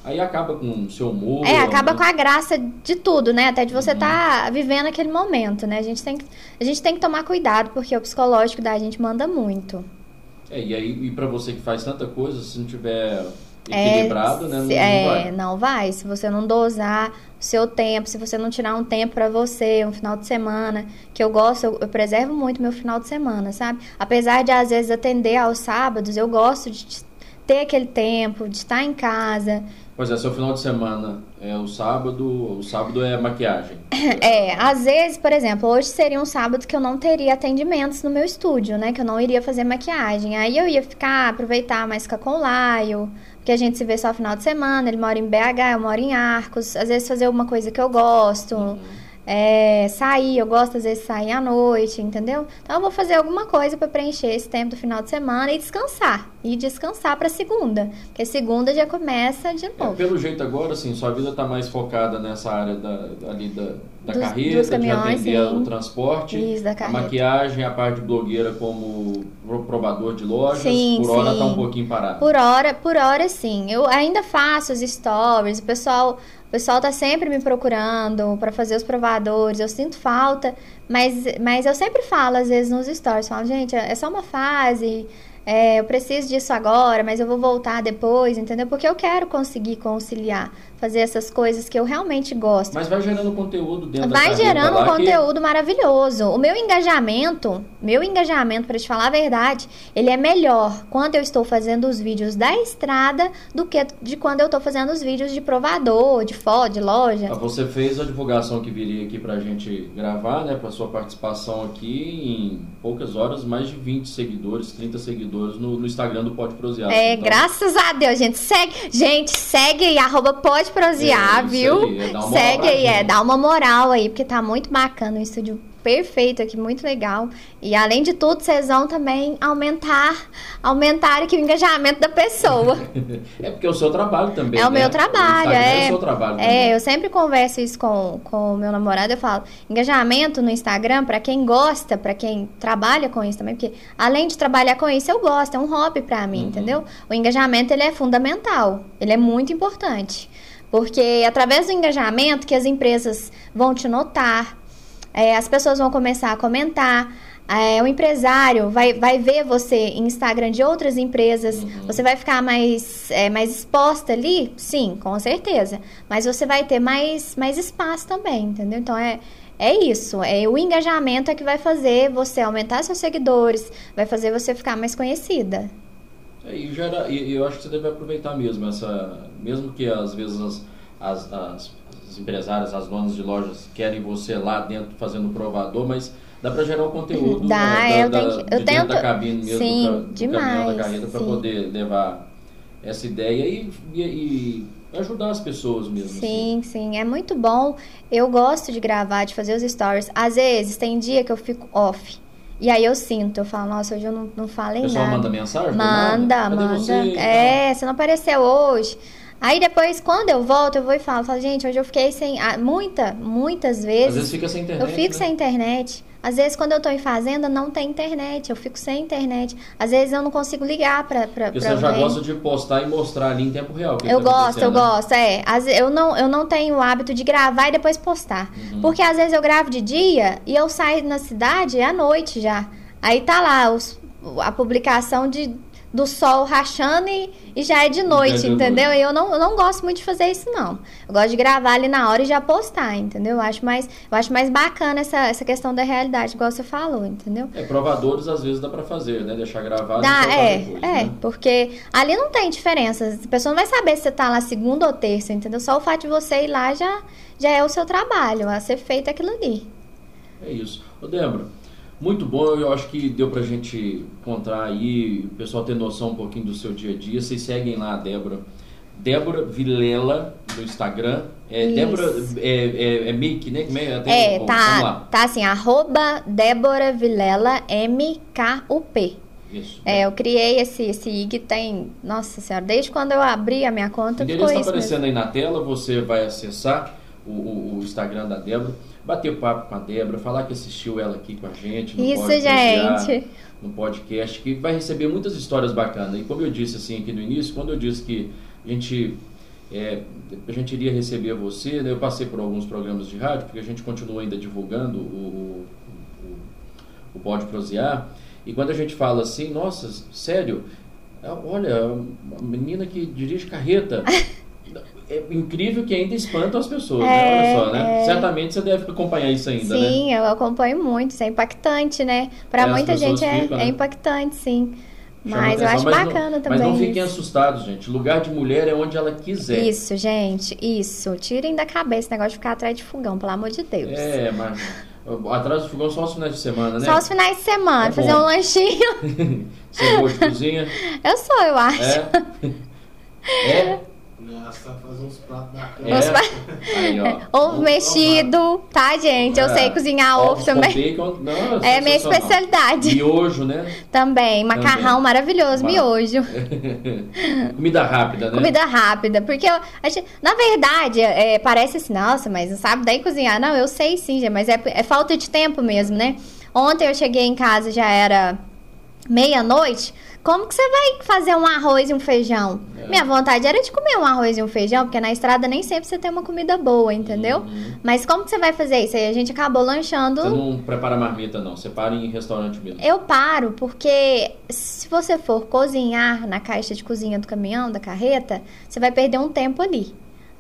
É aí acaba com o seu humor. É, acaba né? com a graça de tudo, né? Até de você estar uhum. tá vivendo aquele momento, né? A gente, tem que, a gente tem que tomar cuidado, porque o psicológico da gente manda muito. É, e aí, e pra você que faz tanta coisa, se não tiver equilibrado, é, né? Não, se, não é, vai. não vai. Se você não dosar o seu tempo, se você não tirar um tempo para você, um final de semana, que eu gosto, eu, eu, preservo muito meu final de semana, sabe? Apesar de às vezes atender aos sábados, eu gosto de ter aquele tempo, de estar em casa, Pois é, seu final de semana é o sábado, o sábado é maquiagem. É, às vezes, por exemplo, hoje seria um sábado que eu não teria atendimentos no meu estúdio, né? Que eu não iria fazer maquiagem. Aí eu ia ficar, aproveitar mais ficar com o Laio, porque a gente se vê só final de semana, ele mora em BH, eu moro em Arcos, às vezes fazer alguma coisa que eu gosto. Uhum é, sair, eu gosto às vezes de sair à noite, entendeu? Então eu vou fazer alguma coisa para preencher esse tempo do final de semana e descansar. E descansar para segunda, porque segunda já começa de é, novo. É, pelo jeito agora, assim, sua vida está mais focada nessa área da, ali da, da dos, carreta, dos caminhões, de atender sim. o transporte, Isso, a maquiagem, a parte de blogueira como provador de lojas. Sim, por hora está um pouquinho parado. Por hora, por hora sim. Eu ainda faço os stories, o pessoal pessoal tá sempre me procurando para fazer os provadores, eu sinto falta, mas, mas eu sempre falo, às vezes, nos stories, falo, gente, é só uma fase, é, eu preciso disso agora, mas eu vou voltar depois, entendeu? Porque eu quero conseguir conciliar fazer essas coisas que eu realmente gosto. Mas vai gerando conteúdo dentro vai da Vai gerando um conteúdo que... maravilhoso. O meu engajamento, meu engajamento, para te falar a verdade, ele é melhor quando eu estou fazendo os vídeos da estrada do que de quando eu estou fazendo os vídeos de provador, de foto, de loja. Ah, você fez a divulgação que viria aqui para a gente gravar, né? Para sua participação aqui em poucas horas, mais de 20 seguidores, 30 seguidores no, no Instagram do Pode Prosear. É, então... graças a Deus, gente. Segue, gente, segue arroba Pode prosear, é, viu? Aí, Segue aí, é, dá uma moral aí, porque tá muito bacana o estúdio perfeito aqui, muito legal. E além de tudo, vocês vão também aumentar, aumentar aqui o engajamento da pessoa. é porque é o seu trabalho também. É né? o meu trabalho, é. É o seu trabalho. É, eu sempre converso isso com o meu namorado, eu falo, engajamento no Instagram, para quem gosta, para quem trabalha com isso também, porque além de trabalhar com isso, eu gosto, é um hobby para mim, uhum. entendeu? O engajamento, ele é fundamental, ele é muito importante. Porque é através do engajamento que as empresas vão te notar, é, as pessoas vão começar a comentar, é, o empresário vai, vai ver você em Instagram de outras empresas, uhum. você vai ficar mais, é, mais exposta ali? Sim, com certeza. Mas você vai ter mais, mais espaço também, entendeu? Então é, é isso. É o engajamento é que vai fazer você aumentar seus seguidores, vai fazer você ficar mais conhecida. É, e, gera, e, eu acho que você deve aproveitar mesmo essa. Mesmo que às vezes as, as, as, as empresárias, as donas de lojas querem você lá dentro fazendo provador, mas dá para gerar o um conteúdo dá, da, eu da, tenho, eu tento, da cabine mesmo, sim, do demais, da carreta para poder levar essa ideia e, e, e, ajudar as pessoas mesmo. Sim, assim. sim, é muito bom. Eu gosto de gravar, de fazer os stories. Às vezes tem dia que eu fico off. E aí eu sinto, eu falo, nossa, hoje eu não, não falei nada. O pessoal manda mensagem? Manda, manda. Você? É, você não apareceu hoje. Aí depois, quando eu volto, eu vou e falo, falo, gente, hoje eu fiquei sem. Ah, muita, muitas vezes. Às vezes fica sem internet. Eu fico né? sem internet. Às vezes, quando eu tô em fazenda, não tem internet. Eu fico sem internet. Às vezes, eu não consigo ligar pra, pra, pra você já gosta de postar e mostrar ali em tempo real. eu tá gosto, eu né? gosto. É, eu não, eu não tenho o hábito de gravar e depois postar. Uhum. Porque, às vezes, eu gravo de dia e eu saio na cidade à noite já. Aí tá lá os, a publicação de do sol rachando e, e já é de noite, é entendeu? E eu não, eu não gosto muito de fazer isso, não. Eu gosto de gravar ali na hora e já postar, entendeu? Eu acho mais, eu acho mais bacana essa, essa questão da realidade, igual você falou, entendeu? É, provadores às vezes dá pra fazer, né? Deixar gravado dá, e é, depois, É, né? porque ali não tem diferença. A pessoa não vai saber se você tá lá segunda ou terça, entendeu? Só o fato de você ir lá já, já é o seu trabalho, a ser feito aquilo ali. É isso. Ô, Débora, muito bom, eu acho que deu pra gente contar aí, o pessoal ter noção um pouquinho do seu dia a dia. Vocês seguem lá a Débora. Débora Vilela no Instagram. É Isso. Débora é, é, é Mic, né? É, é tá, tá assim, arroba Débora Vilela MKUP. Isso. É, eu criei esse, esse IG tem, nossa senhora, desde quando eu abri a minha conta. O endereço está aparecendo mesmo. aí na tela, você vai acessar o, o, o Instagram da Débora bater papo com a Débora, falar que assistiu ela aqui com a gente. No Isso, gente. No podcast, que vai receber muitas histórias bacanas. E como eu disse assim aqui no início, quando eu disse que a gente é, a gente iria receber você, né? eu passei por alguns programas de rádio, porque a gente continua ainda divulgando o, o, o Pode Prosear, e quando a gente fala assim, nossa, sério, é, olha, a menina que dirige carreta. é incrível que ainda espanta as pessoas, é, né? Olha só, né? É... Certamente você deve acompanhar isso ainda, sim, né? Sim, eu acompanho muito, isso é impactante, né? Para é, muita gente é, ficam, né? é impactante, sim. Mas eu acho bacana não, também. Mas não fiquem assustados, gente. Lugar de mulher é onde ela quiser. Isso, gente, isso. Tirem da cabeça esse negócio de ficar atrás de fogão, pelo amor de Deus. É, mas atrás do fogão só os finais de semana, né? Só os finais de semana, é fazer bom. um lanchinho. Você é boa de cozinha? Eu sou, eu acho. É? É? Fazer uns pratos bacanas. É. Aí, ó. Ovo mexido, tá, gente? Eu é. sei cozinhar ovo também. Bacon, não, é minha especialidade. Miojo, né? Também. Macarrão também. maravilhoso, Mar... miojo. Comida rápida, né? Comida rápida. Porque, eu, gente, na verdade, é, parece assim, nossa, mas não sabe daí cozinhar. Não, eu sei sim, mas é, é falta de tempo mesmo, né? Ontem eu cheguei em casa, já era meia-noite. Como que você vai fazer um arroz e um feijão? É. Minha vontade era de comer um arroz e um feijão, porque na estrada nem sempre você tem uma comida boa, entendeu? Uhum. Mas como que você vai fazer isso? Aí a gente acabou lanchando. Você não prepara marmita, não. Você para em restaurante mesmo. Eu paro, porque se você for cozinhar na caixa de cozinha do caminhão, da carreta, você vai perder um tempo ali.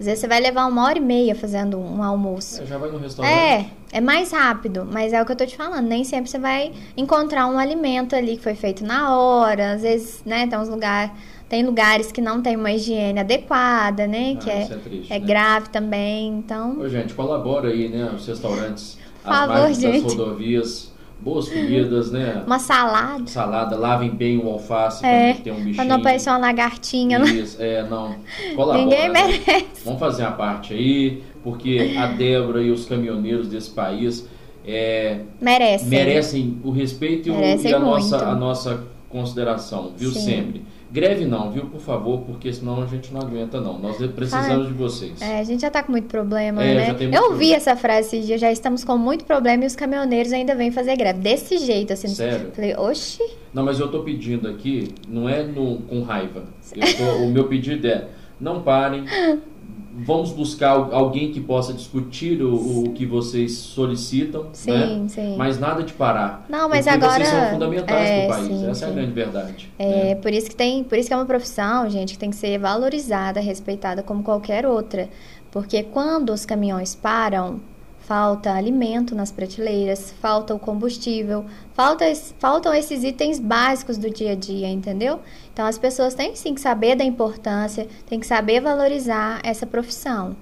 Às vezes você vai levar uma hora e meia fazendo um almoço. É, já vai no restaurante. É, é mais rápido, mas é o que eu tô te falando. Nem sempre você vai encontrar um alimento ali que foi feito na hora. Às vezes, né, tem uns lugares. Tem lugares que não tem uma higiene adequada, né? Ah, que é, é, triste, é né? grave também. Então. Ô, gente, colabora aí, né? Os restaurantes, Por as favor, gente. das rodovias boas comidas, né? Uma salada. Salada, lavem bem o alface é, quando tem um bichinho. Pra não parecer uma lagartinha. Né? Isso, é, não. Colabora. Ninguém né? merece. Vamos fazer a parte aí, porque a Débora e os caminhoneiros desse país é, merecem. merecem o respeito merecem e a muito. nossa, a nossa consideração, viu? Sim. Sempre. Greve não, viu? Por favor, porque senão a gente não aguenta, não. Nós precisamos Ai, de vocês. É, a gente já tá com muito problema, é, né? muito Eu ouvi essa frase esse dia, já estamos com muito problema e os caminhoneiros ainda vêm fazer greve. Desse jeito, assim. Sério? Falei, oxi. Não, mas eu tô pedindo aqui, não é no, com raiva. Tô, o meu pedido é, não parem, vamos buscar alguém que possa discutir o, o que vocês solicitam, sim, né? Sim. Mas nada de parar. Não, mas porque agora vocês são fundamentais é, para o país. sim, Essa é a grande verdade. É, né? por isso que tem, por isso que é uma profissão, gente, que tem que ser valorizada, respeitada como qualquer outra, porque quando os caminhões param, falta alimento nas prateleiras, falta o combustível, falta, faltam esses itens básicos do dia a dia, entendeu? Então as pessoas têm sim que saber da importância, têm que saber valorizar essa profissão.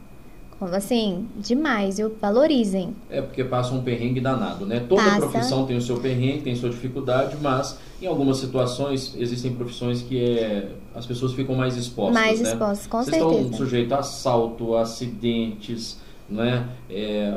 Assim, demais, viu? Valorizem. É porque passa um perrengue danado, né? Toda Passa. profissão tem o seu perrengue, tem sua dificuldade, mas em algumas situações existem profissões que é, as pessoas ficam mais expostas, Mais né? expostas, com Vocês certeza. estão sujeitos a assalto, a acidentes, né? É,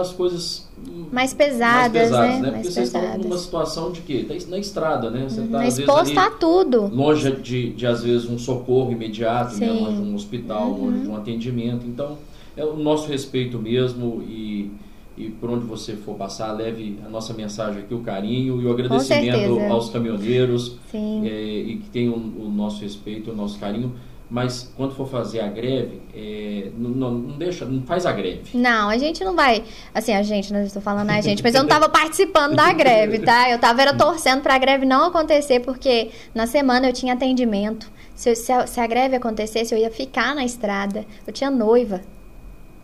as coisas mais pesadas, mais pesadas né? né? Porque vocês estão pesadas. numa situação de quê? Tá na estrada, né? Você tá, Uhum, às vezes, exposto a tudo. longe de, de, às vezes, um socorro imediato, né? Longe de um hospital, Uhum. longe de um atendimento. Então, é o nosso respeito mesmo e, e por onde você for passar, leve a nossa mensagem aqui, o carinho e o agradecimento aos caminhoneiros é, e que tenham o nosso respeito, o nosso carinho. Mas quando for fazer a greve, é, não, não, deixa, não faz a greve. Não, a gente não vai. Assim, a gente, não estou falando a gente, mas eu não estava participando da greve, tá? Eu estava era torcendo para a greve não acontecer, porque na semana eu tinha atendimento. Se, se, a, se a greve acontecesse, eu ia ficar na estrada. Eu tinha noiva.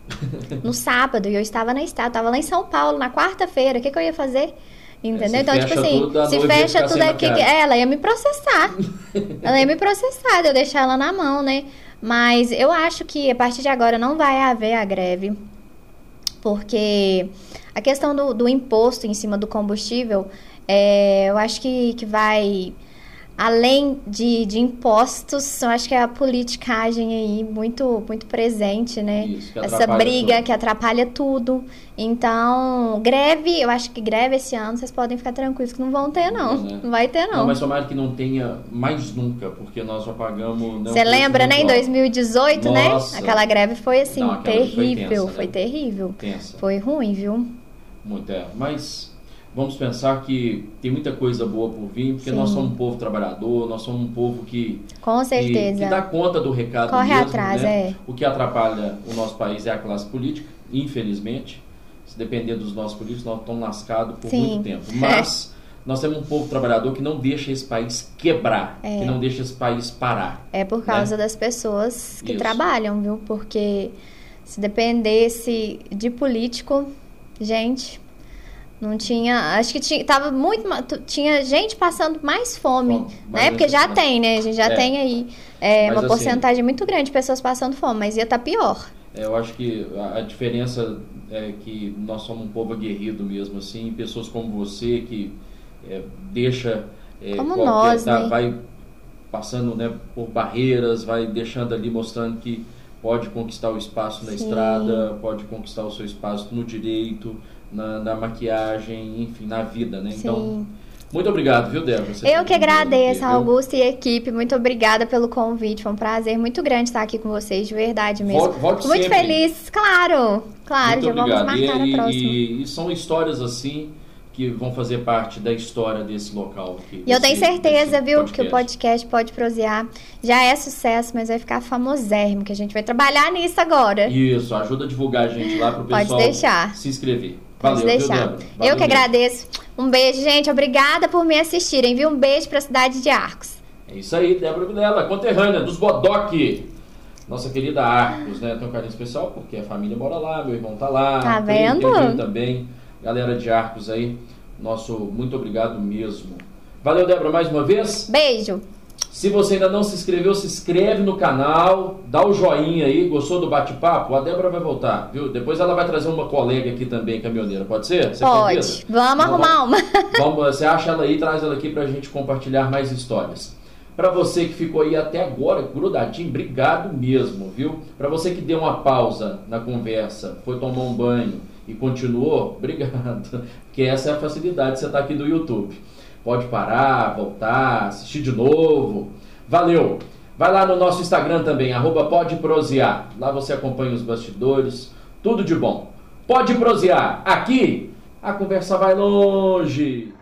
No sábado, e eu estava na estrada, estava lá em São Paulo, na quarta-feira. O que, que eu ia fazer? Entendeu? se então, tipo assim, se fecha tudo aqui, que- é, ela ia me processar. ela ia me processar, de eu deixar ela na mão, né? Mas eu acho que a partir de agora não vai haver a greve, porque a questão do, do imposto em cima do combustível, é, eu acho que, que vai além de, de impostos, eu acho que é a politicagem aí muito, muito presente, né? Isso, Essa briga tudo. que atrapalha tudo. Então, greve, eu acho que greve esse ano, vocês podem ficar tranquilos que não vão ter, não. Não, né? Não vai ter, Não, não. mas tomara que não tenha mais nunca, porque nós já pagamos. né, Você lembra, né, em alto. 2018, Nossa. né? Aquela greve foi assim, Não, aquela foi terrível. tensa, Foi né? terrível. Tensa. Foi ruim, viu? Muito, é. Mas vamos pensar que tem muita coisa boa por vir, porque Sim. nós somos um povo trabalhador, nós somos um povo que, Com que, certeza. que dá conta do recado Corre mesmo, atrás, né? é. O que atrapalha o nosso país é a classe política, infelizmente. Se depender dos nossos políticos, nós estamos lascados por Sim. muito tempo. Mas nós temos um povo trabalhador que não deixa esse país quebrar, É. que não deixa esse país parar. É por causa das pessoas que Isso. trabalham, viu? Porque se dependesse de político, gente, não tinha. Acho que tinha, tava muito. Tinha gente passando mais fome, mais né? Porque já necessidade. tem, né? A gente já É. tem aí é, Mas uma assim- porcentagem muito grande de pessoas passando fome, mas ia estar pior. É, Eu acho que a, diferença é que nós somos um povo aguerrido mesmo, assim, pessoas como você que é, deixa é, Como nós, tá, né? vai passando né, por barreiras, vai deixando ali mostrando que pode conquistar o espaço na Sim. estrada, pode conquistar o seu espaço no direito, na, na maquiagem, enfim, na vida, né? Então, Sim. muito obrigado, viu, Débora? Você Eu que agradeço? Augusto e equipe. Muito obrigada pelo convite. Foi um prazer muito grande estar aqui com vocês, de verdade mesmo. Volte- volte muito sempre. feliz, claro. Claro, Muito já vamos obrigado. marcar e, a próxima. e- e são histórias assim que vão fazer parte da história desse local aqui. E eu tenho certeza, viu, que o podcast pode prosear. Já é sucesso, mas vai ficar famosérrimo, que a gente vai trabalhar nisso agora. Isso, ajuda a divulgar a gente lá pro Pode pessoal deixar. se inscrever. Valeu, viu, deixar. Valeu eu que mesmo. agradeço. Um beijo, gente. Obrigada por me assistirem, viu? Um beijo pra cidade de Arcos. É isso aí, Débora Vilela, conterrânea dos Bodoc. Nossa querida Arcos, né? Tem um carinho especial porque a família mora lá, meu irmão tá lá. Tá vendo? primo também. Galera de Arcos aí, nosso muito obrigado mesmo. Valeu, Débora, mais uma vez. Beijo. Se você ainda não se inscreveu, se inscreve no canal, dá o joinha aí, gostou do bate-papo? A Débora vai voltar, viu? Depois ela vai trazer uma colega aqui também, caminhoneira, pode ser? Você Pode. convida? Vamos Então, arrumar uma. Vamos, você acha ela aí, traz ela aqui pra gente compartilhar mais histórias. Pra você que ficou aí até agora, grudadinho, obrigado mesmo, viu? Pra você que deu uma pausa na conversa, foi tomar um banho e continuou, obrigado. Porque essa é a facilidade de você estar aqui do YouTube. Pode parar, voltar, assistir de novo. Valeu! Vai lá no nosso Instagram também, arroba pode. Lá você acompanha os bastidores, tudo de bom. Pode prosear. Aqui, a conversa vai longe.